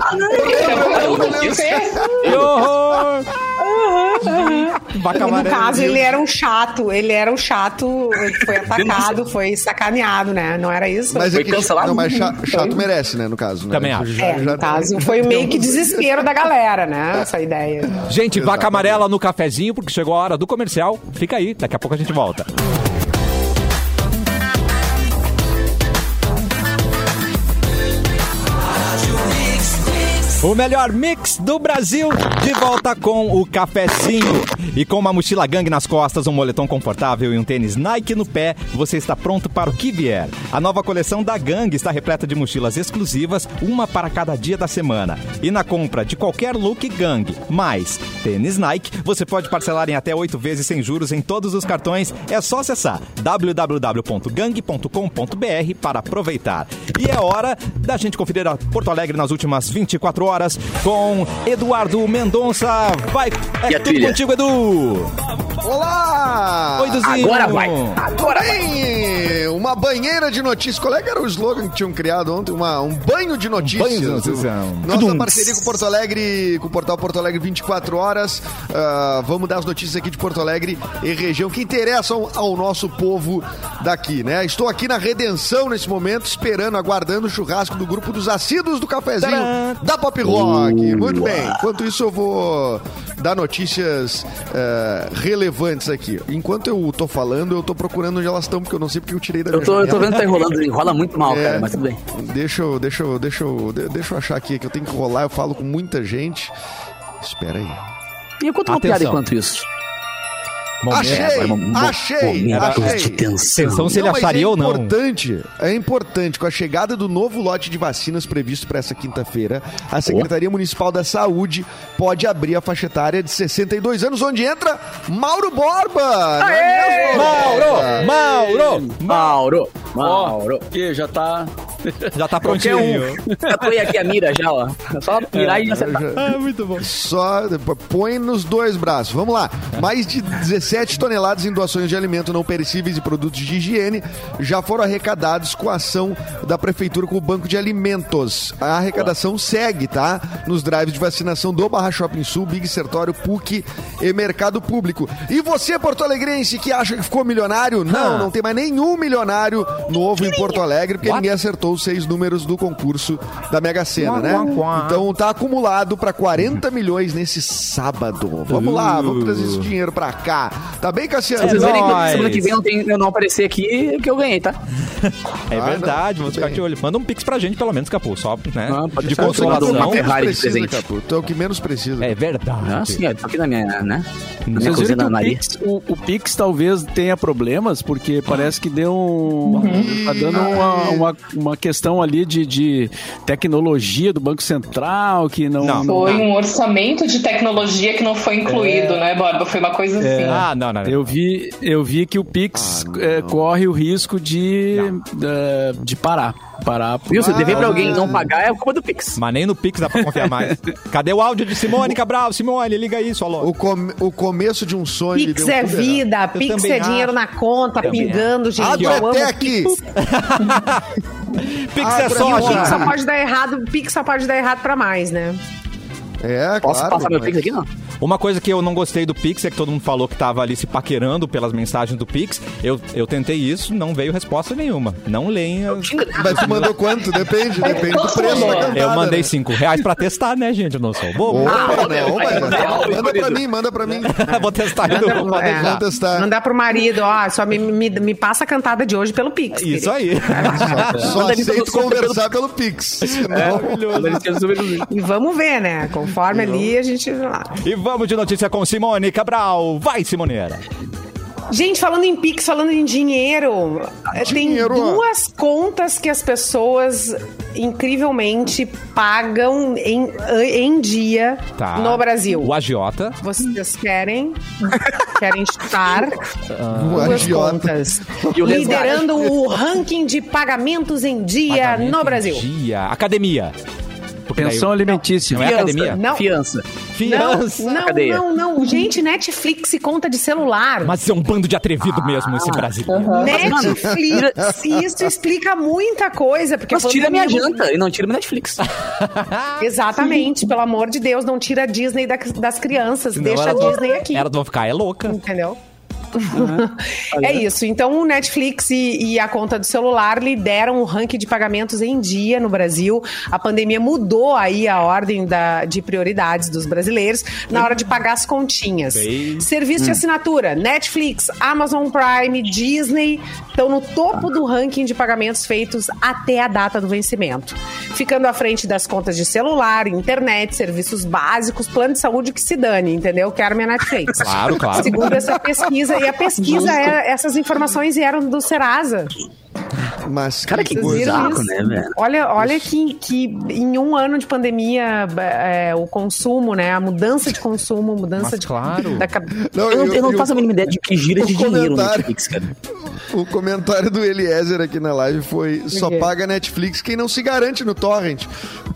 Que horror! No caso, ele era um chato. Ele era um chato, foi atacado, foi sacaneado, né? Não era isso? Mas Foi é que cancelado? não, mas cha- chato merece, né, no caso. né? Também acho. É, já- no caso, foi meio que desespero da galera, né? Essa ideia. Gente, vaca amarela no cafezinho, porque chegou a hora do comercial. Fica aí, daqui a pouco a gente volta. O melhor mix do Brasil, de volta com o cafezinho. E com uma mochila gangue nas costas, um moletom confortável e um tênis Nike no pé, você está pronto para o que vier. A nova coleção da Gangue está repleta de mochilas exclusivas, uma para cada dia da semana. E na compra de qualquer look Gangue, mais tênis Nike, você pode parcelar em até oito vezes sem juros em todos os cartões. É só acessar www.gang.com.br para aproveitar. E é hora da gente conferir a Porto Alegre nas últimas 24 horas com Eduardo Mendonça. Vai, é E tudo trilha? contigo, Edu. Olá! Oi, Duzinho. Agora vai, agora vai. Uma banheira de notícias. Qual é que era o slogan que tinham criado ontem? Uma, um banho de notícias. banho de notícias. Nossa Tudum. parceria com Porto Alegre, com o portal Porto Alegre 24 horas. Ah, vamos dar as notícias aqui de Porto Alegre e região que interessam ao nosso povo daqui, né? Estou aqui na Redenção nesse momento, esperando, aguardando o churrasco do grupo dos assíduos do cafezinho Tcharam! da Pop Rock. Muito bem. Enquanto isso, eu vou dar notícias eh, relevantes aqui. Enquanto eu tô falando, eu tô procurando onde elas estão, porque eu não sei porque eu tirei da Eu minha tô, eu tô vendo que tá enrolando, enrola muito mal, É, cara, mas tudo bem. Deixa eu, deixa eu, deixa eu, de- deixa eu achar aqui que eu tenho que rolar, eu falo com muita gente. Espera aí. E eu conto uma Atenção. piada enquanto isso. Momento. Achei, agora, mo- achei, momentos achei. de tensão. Atenção se ele Não, acharia é ou não. importante, é importante, com a chegada do novo lote de vacinas previsto para essa quinta-feira, a Secretaria Municipal da Saúde pode abrir a faixa etária de 62 anos, onde entra Mauro Borba! não é mesmo? Mauro! Mauro! Mauro, Mauro. que já tá. Já tá prontinho. Já tô aqui a mira já, ó. É só mirar e acertar. Ah, muito bom. Só põe nos dois braços. Vamos lá. Mais de 17 toneladas em doações de alimento não perecíveis e produtos de higiene já foram arrecadados com a ação da Prefeitura com o Banco de Alimentos. A arrecadação segue, tá? Nos drives de vacinação do Barra Shopping Sul, Big Sertório, PUC e Mercado Público. E você, Porto Alegrense, que acha que ficou milionário? Não, não tem mais nenhum milionário novo em Porto Alegre, porque ninguém acertou os seis números do concurso da Mega Sena, né? Então tá acumulado para 40 milhões nesse sábado. Vamos lá, vamos trazer esse dinheiro pra cá. Tá bem, Cassiano? Vocês verem que semana que vem eu, tenho, eu não aparecer aqui, que eu ganhei, tá? É Ah, verdade, vamos ficar de olho. Manda um pix pra gente, pelo menos, Capô, só, né? Ah, de consolação. uma Ferrari de precisa, presente. Capu. Tu é o que menos precisa. É verdade. Ah, sim, tô aqui na minha, né? Na minha cozinha Maria. Pix, o, o Pix talvez tenha problemas, porque parece que deu um. Tá dando uma, uma, uma questão ali de, de tecnologia do Banco Central que não. Não. Foi um orçamento de tecnologia que não foi incluído, né, Borba? Foi uma coisa assim. Ah, não, não. não. Eu vi, eu vi que o Pix eh, corre o risco de, eh, de parar. Parar. Viu? Se eu dever pra Ah, alguém não pagar, é culpa do Pix. Mas nem no Pix dá pra confiar mais. Cadê o áudio de Simone Cabral? Simone, liga aí, sua louca. O, come- o começo de um sonho. Pix deu é errado. vida, Pix é dinheiro na conta, Também pingando, gente. Eu amo Agrotec! Pix Ah, é E mim, soja. Pix só pode dar errado, o Pix só pode dar errado pra mais, né? É, Posso claro. passar meu mas- Pix aqui, não? Uma coisa que eu não gostei do Pix é que todo mundo falou que tava ali se paquerando pelas mensagens do Pix. Eu, eu tentei isso, não veio resposta nenhuma. Não leem. as- Mas tu mandou quanto? Depende, depende do preço da cantada, Eu mandei né? cinco reais pra testar, né, gente? Eu não sou bobo. Opa, Ah, não, vai, mas- vai, vai, manda pra querido. mim, manda pra mim. Vou testar Edu. Pode É. testar. Mandar pro marido, ó, só me, me, me passa a cantada de hoje pelo Pix. Isso aí. Só Manda ali aceito pelo- conversar pelo Pix. Senão- E vamos ver, né? Conforme ali a gente. E vamos de notícia com Simone Cabral. Vai, Simoneira. Gente, falando em Pix, falando em dinheiro, eh, Dinheiro. tem duas contas que as pessoas incrivelmente pagam em, em dia Tá. no Brasil. O agiota. Vocês querem? querem estar O duas agiota. contas o liderando o ranking de pagamentos em dia Pagamento no Brasil. Dia. Academia. Pensão alimentícia. Não é academia? Não. Fiança. Fiança. Não, Cadeia. não, não. Gente, Netflix e conta de celular. Mas é um bando de atrevido mesmo esse brasileiro. Netflix, isso explica muita coisa. Porque Mas tira minha janta e não tira minha Netflix. Exatamente, pelo amor de Deus, não tira a Disney da- das crianças, Senão deixa a Disney aqui. Elas vão ficar, é louca. Entendeu? É isso. Então, o Netflix e, e a conta do celular lideram o ranking de pagamentos em dia no Brasil. A pandemia mudou aí a ordem da- de prioridades dos brasileiros na hora de pagar as continhas. Bem- Serviço de assinatura: Netflix, Amazon Prime, Disney estão no topo do ranking de pagamentos feitos até a data do vencimento. Ficando à frente das contas de celular, internet, serviços básicos, plano de saúde que se dane, entendeu? Quero minha Netflix. Claro, claro. Segundo essa pesquisa, e a pesquisa, é- essas informações vieram do Serasa. Mas Cara, que isso? né, velho? Olha, olha que, que em um ano de pandemia, é, o consumo, né? A mudança de consumo, mudança Mas de. claro. Da, Não, Eu não, e o- eu não faço a mínima ideia de que gira de dinheiro no Netflix, cara. O comentário do Eliezer aqui na live foi: só paga Netflix quem não se garante no torrent.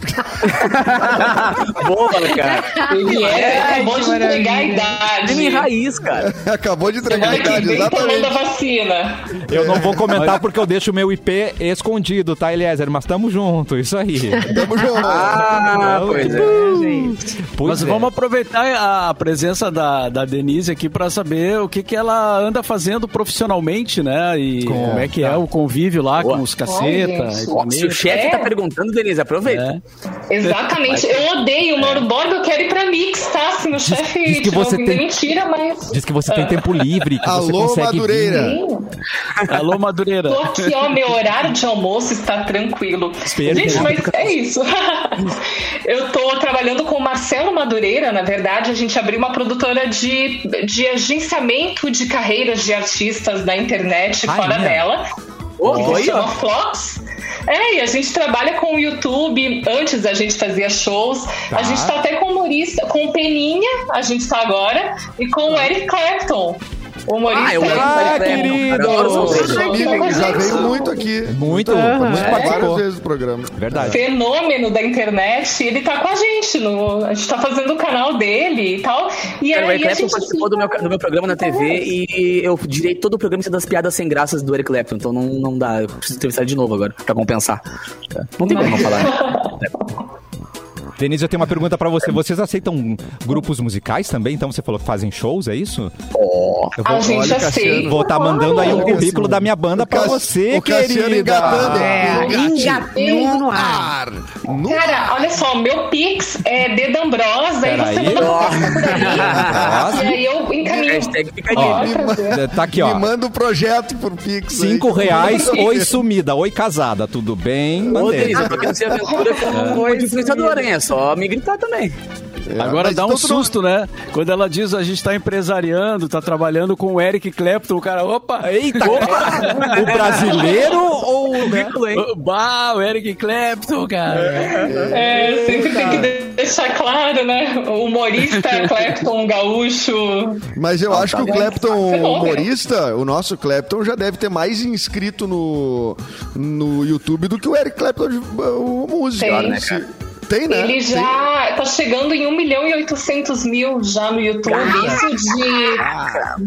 Boa, cara. Ele é, acabou de entregar a idade. Crime raiz, cara. Acabou de entregar a idade, vem tomando a exatamente. vacina. Eu não vou comentar porque eu deixo o meu IP escondido, tá, Eliezer? Mas tamo junto, isso aí. Tamo junto. Ah, pois é. gente. Pois Mas é. vamos aproveitar a presença da, da Denise aqui para saber o que, que ela anda fazendo profissionalmente, né? E Com- como é que é o convívio lá Boa. com os caceta. Ai, gente. e Ó, se o chefe É. tá perguntando, Denise, aproveita. É. Exatamente. Eu odeio o Mauro Borba, eu quero ir pra Mix, tá? Se o chefe diz que você tem- mentira, mas... Diz que você tem tempo livre, que você Alô, consegue Madureira. vir. Sim. Alô, Madureira. Aqui, ó, meu horário de almoço está tranquilo. Espelho. Gente, mas é isso. Eu tô trabalhando com o Marcelo Madureira, na verdade, a gente abriu uma produtora de, de agenciamento de carreiras de artistas na internet Ai, fora minha. dela. Ô, que chama. Flops. É, e a gente trabalha com o YouTube. Antes a gente fazia shows. Tá. A gente tá até com humorista, com o Peninha, a gente tá agora, e com o Eric Clapton. O humorista. Ah, eu Eric Ah, Clapton, querido. Amigo, já veio muito aqui. Muito, Aham. muito É? participou. Várias vezes no programa. Verdade. fenômeno da internet, ele tá com a gente, no, a gente tá fazendo o canal dele e tal. E Cara, o aí Eric Clapton participou do meu, do meu programa na TV e eu direi todo o programa das piadas sem graças do Eric Clapton, então não, não dá. Eu preciso entrevistar de novo agora, pra compensar. Tá? Não tem como não falar. Denise, eu tenho uma pergunta pra você. Vocês aceitam grupos musicais também? Então você falou que fazem shows, é isso? Eu A gente olha, aceita. Vou estar mandando aí um currículo da minha banda pra Cass- você, o querida. engatando. É, engatando no ar. No Cara, olha só, meu Pix é Dedambrosa, aí você manda foto por aí. E aí eu encaminho. Ó, aí. Tá aqui, Me ó. manda o projeto por Pix. aí. Cinco reais, oi sumida, oi casada, tudo bem? Ô. Denise, eu tô querendo ser aventura com um influenciador, hein? É só me gritar também. É, Agora dá um susto, né? Quando ela diz a gente tá empresariando, tá trabalhando com o Eric Clapton, o cara, opa! Eita, o brasileiro ou... Né? Bah, o Eric Clapton, cara. É, sempre tem que deixar claro, né? O humorista Clapton Gaúcho. Mas eu acho que o Clapton humorista, o nosso Clapton, já deve ter mais inscrito no, no YouTube do que o Eric Clapton, o músico. Tem. né, Se- cara? Tem, né? Ele já tá chegando em 1 milhão e 800 mil já no YouTube. Isso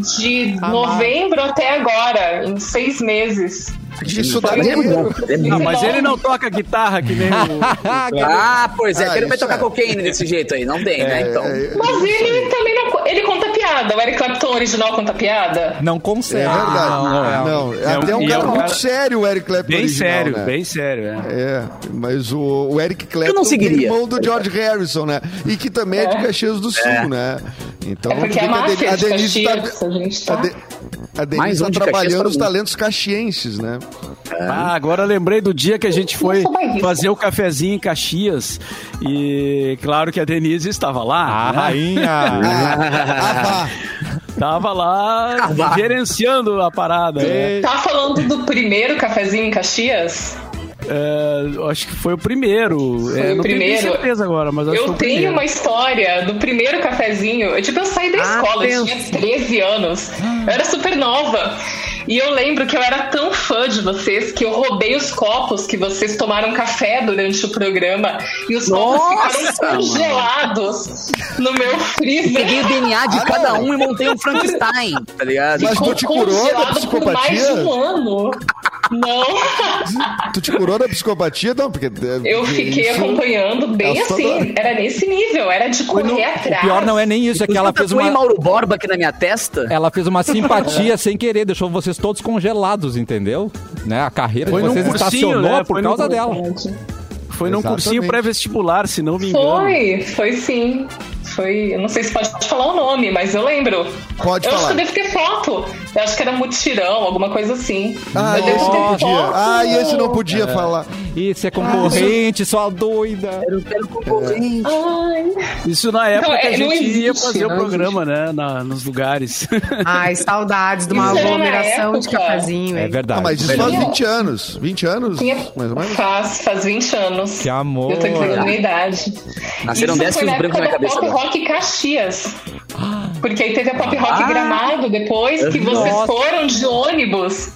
de, de novembro até agora, em seis meses. Isso dá é bom. É Não, bom. mas ele não toca guitarra que nem o. Ah, pois é, Ah, que ele vai tocar é. cocaína desse jeito aí, não tem, né? Então. É, Mas ele também não. Ele conta piada. O Eric Clapton original conta piada. Não consegue. É verdade. não, não, é até um- é cara um muito cara- sério, o Eric Clapton Bem original, sério, né? bem sério, é. É, mas o, o Eric Clapton não é seguiria. irmão do George Harrison, né? E que também é, de Caxias do Sul, né? Então, É porque a a, de De- a Denise Caxias, a gente tá- a De- a Denise Mais um tá de Caxias trabalhando os talentos caxienses, né? Ah, agora lembrei do dia que a gente foi fazer o cafezinho em Caxias. E claro que a Denise estava lá. A né? rainha. Ah, vá. Tava lá Ah, vá. gerenciando a parada. Tá falando do primeiro cafezinho em Caxias? É, acho que foi o primeiro. Foi É, o não primeiro. tenho certeza agora, mas acho que Eu foi o tenho uma história do primeiro cafezinho. Eu, tipo, eu saí da escola, eu tinha Atenção. 13 anos. Eu era super nova. E eu lembro que eu era tão fã de vocês que eu roubei os copos que vocês tomaram café durante o programa. E os copos Nossa, ficaram congelados no meu freezer. Peguei o DNA de cada um e montei um Frankenstein, tá ligado? Mas tu te curou da por mais de um ano. Não. Tu te curou da psicopatia? Não, porque. é, Eu fiquei isso- acompanhando bem é assustador. assim. Era nesse nível, era de correr atrás. O pior não é nem isso, é que ela fez Foi uma... Mauro Borba aqui na minha testa. Ela fez uma simpatia sem querer, deixou vocês todos congelados, entendeu? Né? A carreira Foi de num vocês cursinho, estacionou né? por Foi causa dela. Foi num Exatamente. cursinho pré-vestibular, se não me engano. Foi, foi sim. Foi, eu não sei se pode falar o nome, mas eu lembro. Pode eu acho falar. que eu devo ter foto. Eu acho que era mutirão, alguma coisa assim. Ah, eu esse devo não ter podia. foto. Ah, e esse não podia falar. Isso é concorrente, sua doida. Era, era o concorrente. Ai. Isso na época Não, que a é, não gente ia existe, fazer o programa, né? na- nos lugares. Ai, saudades de uma Isso aglomeração de época. cafezinho. É verdade. Ah, mas isso faz 20 anos. 20 anos? Tinha- Mais ou menos? Faz, faz 20 anos. Que amor. Eu tô entregando a minha idade. Nasceram Isso 10 foi fios brancos na época cabeça. Rock Caxias. Porque aí teve a Pop Rock Ah. Gramado depois, que vocês Nossa. foram de ônibus.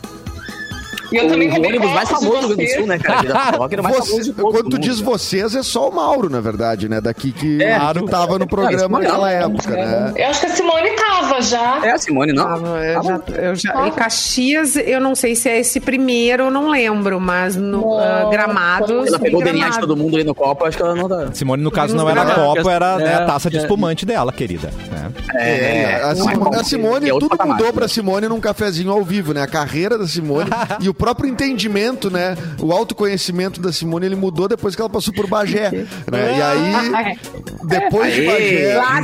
E eu também O ônibus mais famoso do Rio Grande do vocês. Sul, né, cara? Mais Você- quando do tu diz vocês, é só o Mauro, na verdade, né? Daqui que, É. que tava no programa Não, naquela época, né? Eu acho que a Simone tava já. É a Simone, não? Tava, eu já, eu já, em Caxias, eu não sei se é esse primeiro, eu não lembro, mas no Não, ah, Gramados. Ela pegou o DNA de todo mundo ali no copo, acho que ela não tá. Simone, no caso, não era copo, era né, a É, taça de é. espumante dela, querida. né? É, a Simone, bom, a Simone é tudo mudou pra Simone num cafezinho ao vivo, né? A carreira da Simone e o próprio entendimento, né? O autoconhecimento da Simone, ele mudou depois que ela passou por Bagé, né? E aí, depois de. Bagé... Lá,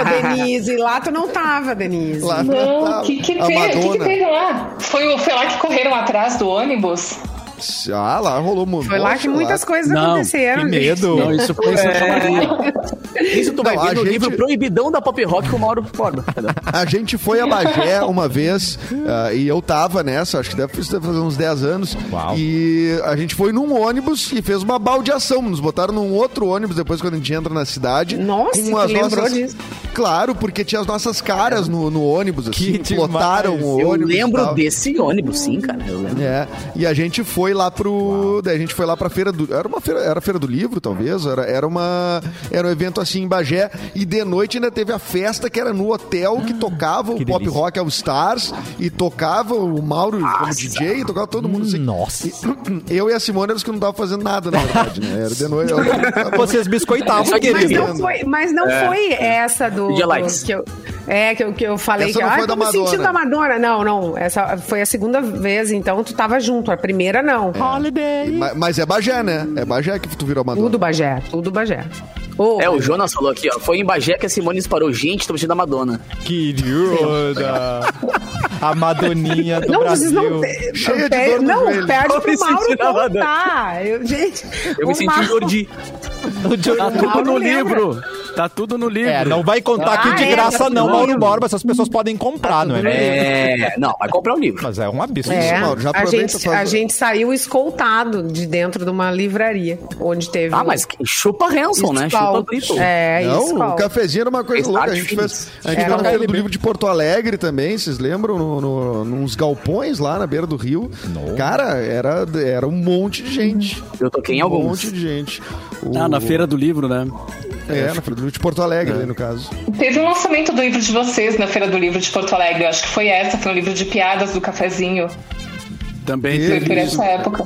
ô, Denise, lá tu não tava, Denise. Lá Não, o que, que, a teve, que, que teve lá? Foi, o- foi lá que correram atrás do ônibus? Ah, lá rolou muito. Foi lá que muitas coisas Não, aconteceram. Que medo. Não, isso foi em Santa Maria. Isso tu vai Não, ver no gente- livro Proibidão da Pop Rock com o Mauro Borba. A gente foi a Bagé uma vez ah, e eu tava nessa, acho que deve fazer uns 10 anos. Uau. E a gente foi num ônibus e fez uma baldeação. Nos botaram num outro ônibus depois quando a gente entra na cidade. Nossa, com as lembrou nossas- disso? Claro, porque tinha as nossas caras no, no ônibus, assim, Que lotaram demais. o Eu ônibus. e lembro desse ônibus, sim, cara. Eu lembro. É, e a gente foi lá pro. Daí a gente foi lá pra feira do. Era uma feira, era a feira do livro, talvez. Era, era uma. Era um evento assim em Bagé. E de noite ainda teve a festa que era no hotel que tocava o que Pop delícia. Rock All Stars e tocava o Mauro como DJ, e tocava todo mundo assim. Nossa. Eu e a Simone eram os que não estavam fazendo nada, na verdade, né? Era de noite. Vocês biscoitavam, Mas querida. não foi, mas não foi essa do, likes. que eu, é que eu, que eu falei Essa que não ah, foi da tô me sentindo da Madonna. Não, não. Essa foi a segunda vez, então tu tava junto. A primeira não. Ma- Mas é Bagé, né? É Bagé que tu virou Madonna. Tudo Bagé, tudo Bagé. Ô, É, o Jonas falou aqui, ó. Foi em Bagé que a Simone disparou. Gente, tô vestindo da Madonna. Querida. A Madoninha do não, Brasil. vocês não. Cheia de dor não, joelho. perde Eu me pro Mauro contar. Eu, gente, Eu me o senti Mauro- o Jordi. Tá tudo no livro. Tá tudo no livro. É, não vai contar aqui Ah, de é, graça tá não, Mauro. Borba. Essas pessoas podem comprar, não é mesmo? É. Não, vai comprar o livro. Mas é um absurdo. É, Mauro, já a, gente, faz- a gente saiu escoltado de dentro de uma livraria, onde teve. Ah, mas que- chupa Hanson, né? Chupa Skol. Brito. É, Não, o cafezinho era uma coisa louca. A gente fez. A gente Era foi na um Feira do. Livro de Porto Alegre também, vocês lembram? No, no, nos galpões lá na beira do rio. Cara, era, era um monte de gente. Eu toquei em Um alguns. monte de gente. O- Ah, na Feira do Livro, né? É, na Feira do Livro de Porto Alegre, ali, no caso. Teve um lançamento do livro de vocês na Feira do Livro de Porto Alegre. Eu acho que foi essa, foi um livro de piadas do cafezinho. Também E- teve isso. essa época.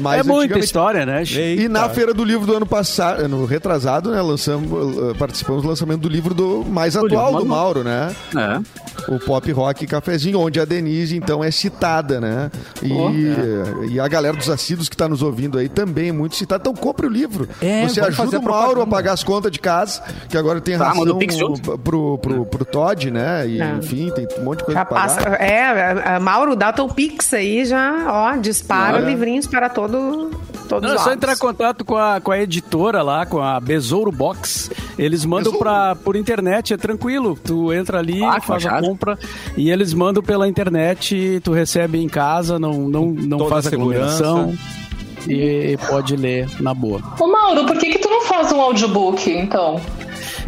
Mas É muita história, né? E na Eita. Feira do Livro do ano passado, no retrasado, né, lançamos, eh, participamos do lançamento do livro do mais atual livro do Mauro. Né? É. O Pop Rock Cafezinho, onde a Denise, então, é citada, né? E, e a galera dos assíduos que está nos ouvindo aí também é muito citada. Então, compre o livro. É, Você ajuda o Mauro a pagar as contas de casa, que agora tem Tá, ração o junto. pro, pro, pro Todd, né? E, É. enfim, tem um monte de coisa Já pra pagar. passa, é, a- a Mauro, dá teu Pix aí já, ó, dispara Olha. livrinhos para todo, todos Não, é só entrar em contato com a, com a editora lá, com a Besouro Box. Eles mandam Besouro. pra, por internet, é tranquilo. Tu entra ali, Ah, faz a machado. compra e eles mandam pela internet, tu recebe em casa, não, não, não Toda faz a aglomeração e pode ler na boa. Ô Mauro, por que, que tu não faz um audiobook, então?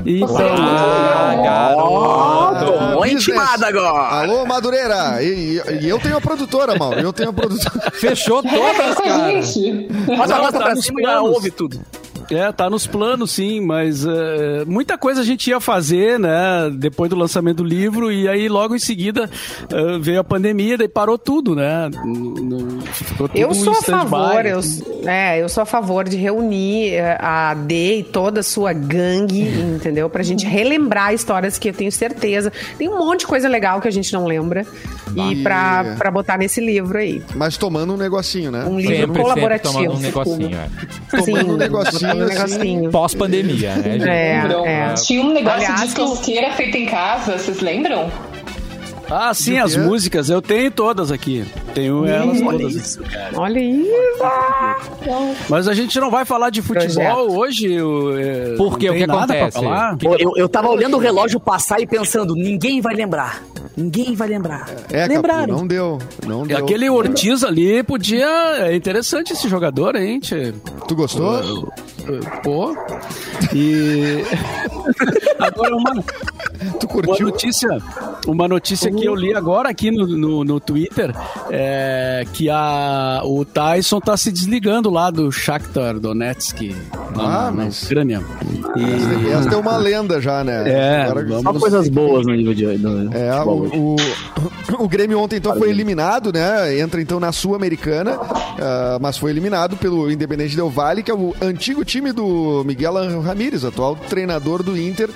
Então, Ah, garoto. tomou intimada agora. Alô, Madureira! E, e- e eu tenho a produtora, Mauro. Eu tenho a produtora. Fechou todas, cara. gente. Bota a mostra tá pra cima e já ouve tudo. É, tá nos planos, sim, mas é, muita coisa a gente ia fazer, né, depois do lançamento do livro, e aí logo em seguida é, veio a pandemia, daí parou tudo, né? No- ficou tudo Eu sou a favor, eu, é, eu sou a favor de reunir eh, a D e toda a sua gangue, entendeu? Pra gente relembrar histórias que eu tenho certeza. Tem um monte de coisa legal que a gente não lembra. E pra, pra botar nesse livro aí. Mas tomando um negocinho, né? Um livro Sempre, colaborativo. sempre tomando um negocinho, é. Tomando um negocinho, um negocinho. Pós-pandemia, né? É, Lembram? é. Tinha um negócio Aliás, de tosqueira feita em casa, vocês lembram? Ah, sim, as músicas, eu tenho todas aqui. Tenho elas Olha todas. isso, cara. Olha isso. Mas a gente não vai falar de futebol Projeto. hoje. o- é, Por quê? não O que acontece? falar. Pô, eu, eu tava olhando o relógio passar e pensando, ninguém vai lembrar. Ninguém vai lembrar. É, Capu, Lembraram. não deu. Não deu. Aquele Ortiz ali podia. É interessante esse jogador, hein? tchê? Tu gostou? Pô. E. Agora uma, Tu uma curtiu? notícia. Uma notícia que eu li agora aqui no, no, no Twitter é que a, o Tyson tá se desligando lá do Shakhtar Donetsk Ah, na, mas- na Ucrânia. E, Essa é uma lenda já, né? É, Agora- vamos- Só coisas boas no nível de É, o, o, o Grêmio ontem então foi eliminado, né? Entra então na Sul-Americana, ah, mas foi eliminado pelo Independente Del Valle, que é o antigo time do Miguel Ramírez, atual treinador do Inter,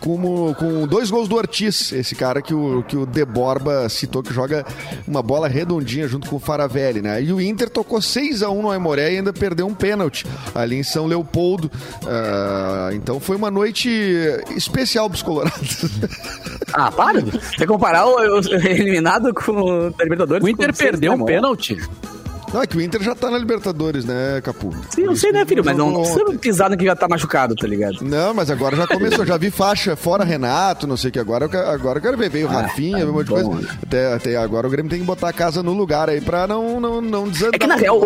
como, com dois gols do Ortiz, esse cara que o, que o De Borba citou que joga uma bola redondinha junto com o Faravelli, né? E o Inter tocou 6 a 1 no Aimoré e ainda perdeu um pênalti ali em São Leopoldo. Ah, então foi uma noite especial pros colorados. Ah, para. Você comparar o, o eliminado com o Libertadores. o Inter com perdeu né, um pênalti. Não, é que o Inter já tá na Libertadores, né, Capu? Sim, eu sei, né, filho? Mas não, não precisa ontem. pisar no que já tá machucado, tá ligado? Não, mas agora já começou. Já vi faixa fora Renato, não sei o que. Agora eu quero, agora eu quero ver. Veio o Rafinha, um monte de coisa. Até, até agora o Grêmio tem que botar a casa no lugar aí pra não, não, não desandar. É que na real,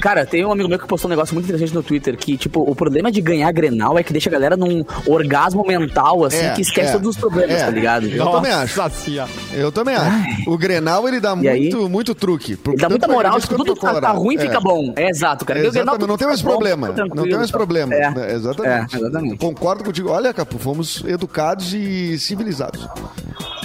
cara, tem um amigo meu que postou um negócio muito interessante no Twitter que, tipo, o problema de ganhar Grenal é que deixa a galera num orgasmo mental, assim, É, que esquece é, todos os problemas, é. tá ligado? Eu também acho. Nossa. Eu também acho. O Grenal, ele dá E aí? muito, muito truque. Ele dá muita moral, Quanto tudo tá, tá ruim É. fica bom. É exato, cara. Exatamente, tudo não tem mais problema. Não tem mais problema. É. né? Exatamente. É, exatamente. Concordo contigo. Olha, Capu, fomos educados e civilizados.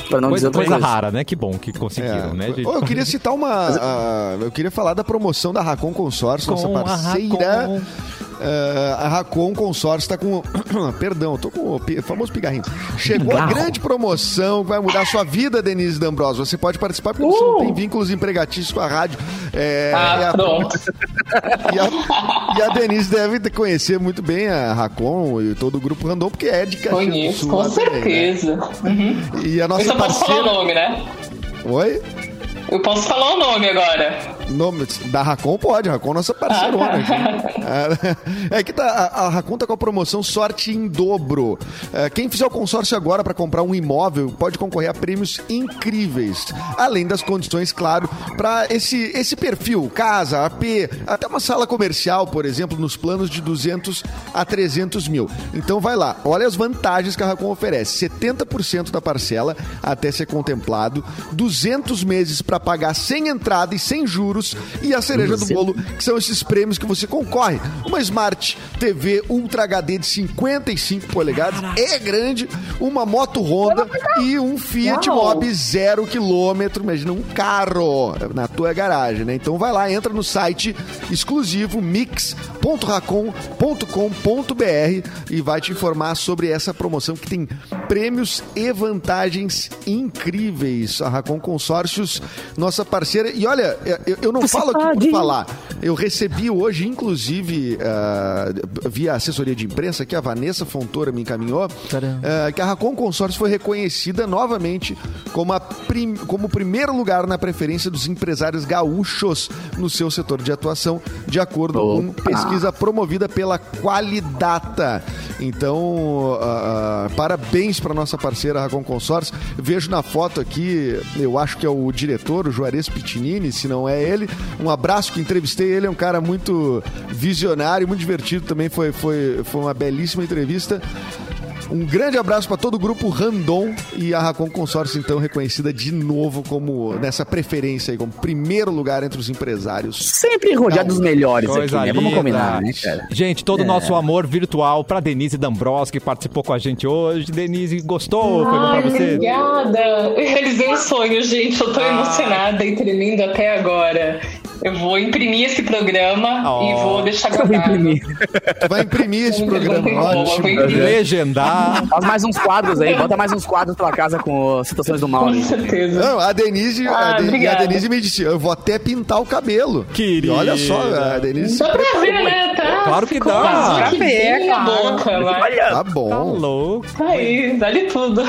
Pra não Coisa, dizer outra coisa coisa. rara, né? Que bom que conseguiram, É. né, gente? Eu queria citar uma. ah, eu queria falar da promoção da Racon Consórcio, nossa Com a parceira. Ah, a Racon Consórcio está com. Perdão, tô com o famoso pigarrinho. Chegou a grande promoção que vai mudar a sua vida, Denise D'Ambrosio. Você pode participar porque você não tem vínculos empregatícios com a rádio. É, Ah, e a- pronto. e a, e a Denise deve conhecer muito bem a Racon e todo o grupo Randon, porque é de Caxias do Conheço, Sul com lá também, né? certeza. Uhum. E a Eu nossa só posso falar o parceira. nome, né? Oi? Eu posso falar o nome agora. Nome, da Racon pode, a Racon é nossa parceirona. Aqui. É que tá, a, a Racon tá com a promoção sorte em dobro. É, Quem fizer o consórcio agora para comprar um imóvel pode concorrer a prêmios incríveis. Além das condições, claro, para esse, esse perfil, casa, AP, até uma sala comercial, por exemplo, nos planos de 200 a 300 mil. Então vai lá, olha as vantagens que a Racon oferece. 70% da parcela até ser contemplado, 200 meses para pagar sem entrada e sem juros e a cereja do bolo, que são esses prêmios que você concorre. Uma Smart TV Ultra HD de 55 polegadas, é grande, uma moto Honda e um Fiat Uau. Mobi zero quilômetro, imagina um carro na tua garagem, né? Então vai lá, entra no site exclusivo mix.racon.com.br e vai te informar sobre essa promoção que tem prêmios e vantagens incríveis. A Racon Consórcios, nossa parceira. E olha, eu, eu não falo aqui por falar. Eu recebi hoje, inclusive, ah, via assessoria de imprensa, que a Vanessa Fontoura me encaminhou, ah, que a Racon Consórcio foi reconhecida novamente como, a prim- como o primeiro lugar na preferência dos empresários gaúchos no seu setor de atuação, de acordo com pesquisa promovida pela Qualidata. Então, ah, parabéns para nossa parceira Racon Consórcio. Vejo na foto aqui, eu acho que é o diretor, o Juarez Pitinini, se não é ele. Um abraço que entrevistei ele, é um cara muito visionário, muito divertido também. Foi, foi, foi uma belíssima entrevista. Um grande abraço para todo o grupo Randon e a Racon Consórcio, então, reconhecida de novo como nessa preferência aí, como primeiro lugar entre os empresários. Sempre rodeado dos melhores aqui, Coisa né? Vamos combinar, né, cara? Gente, todo o nosso amor virtual pra Denise D'Ambros, que participou com a gente hoje. Denise, gostou? Foi bom pra você? obrigada. Eu realizei um sonho, gente. Eu tô emocionada e tremendo até agora. Eu vou imprimir esse programa Oh. e vou deixar Eu vou gravado. imprimir. Tu vai imprimir esse programa, ótimo. imprimir. Legendar. Faz mais uns quadros aí, bota mais uns quadros pela casa com citações do mal Com certeza. Não, a Denise, a, Ah, De- e a. Denise me disse, eu vou até pintar o cabelo. Querida. E olha só, a Denise se Dá pra ver, né? Tá, Claro que dá. pra ver, boca, mas... Olha, Tá Tá bom. louco. Tá aí, dá-lhe tudo.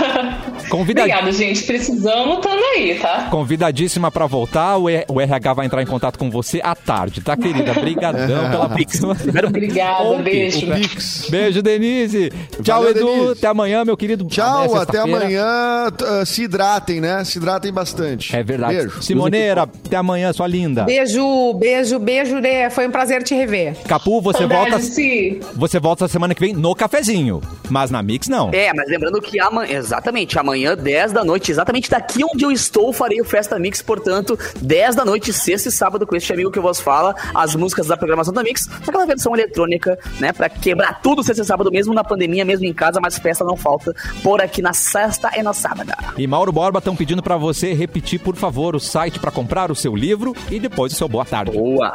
Convida- Obrigada, gente. Precisamos, tamo aí, tá? Convidadíssima pra voltar. O E- o RH vai entrar em contato com você à tarde, tá, querida? Brigadão pela pix. Obrigada, Ontem, beijo. Pix. Beijo, Denise. Tchau, Valeu, Edu. Denise. Até amanhã, meu querido. Tchau, é até amanhã. Ah, Se hidratem, né? Se hidratem bastante. É verdade. Beijo. Simoneira, até amanhã, sua linda. Beijo, beijo, beijo, Dê. Foi um prazer te rever. Capu, você Saudade, volta, Si. você volta semana que vem no cafezinho. Mas na Mix, não. É, mas lembrando que amanhã, exatamente, amanhã, 10 da noite, exatamente daqui onde eu estou, farei o Festa Mix, portanto, 10 da noite, sexta e sábado, com este amigo que eu vos fala, as músicas da programação da Mix, naquela versão eletrônica, né, pra quebrar tudo sexta e sábado, mesmo na pandemia, mesmo em casa, mas festa não falta por aqui na sexta e na sábado. E Mauro Borba estão pedindo pra você repetir, por favor, o site pra comprar o seu livro e depois o seu boa tarde. Boa!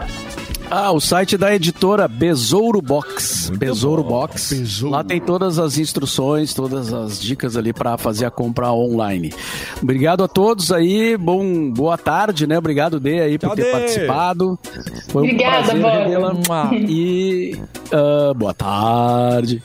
Ah, o site da editora Besouro Box. Besouro Box. Besouro. Lá tem todas as instruções, todas as dicas ali para fazer a compra online. Obrigado a todos aí. Bom, boa tarde, né? Obrigado, Dê, aí, por ter Dê. participado. Foi um Obrigada, prazer Bob. revê-la. Mua. E ah, boa tarde.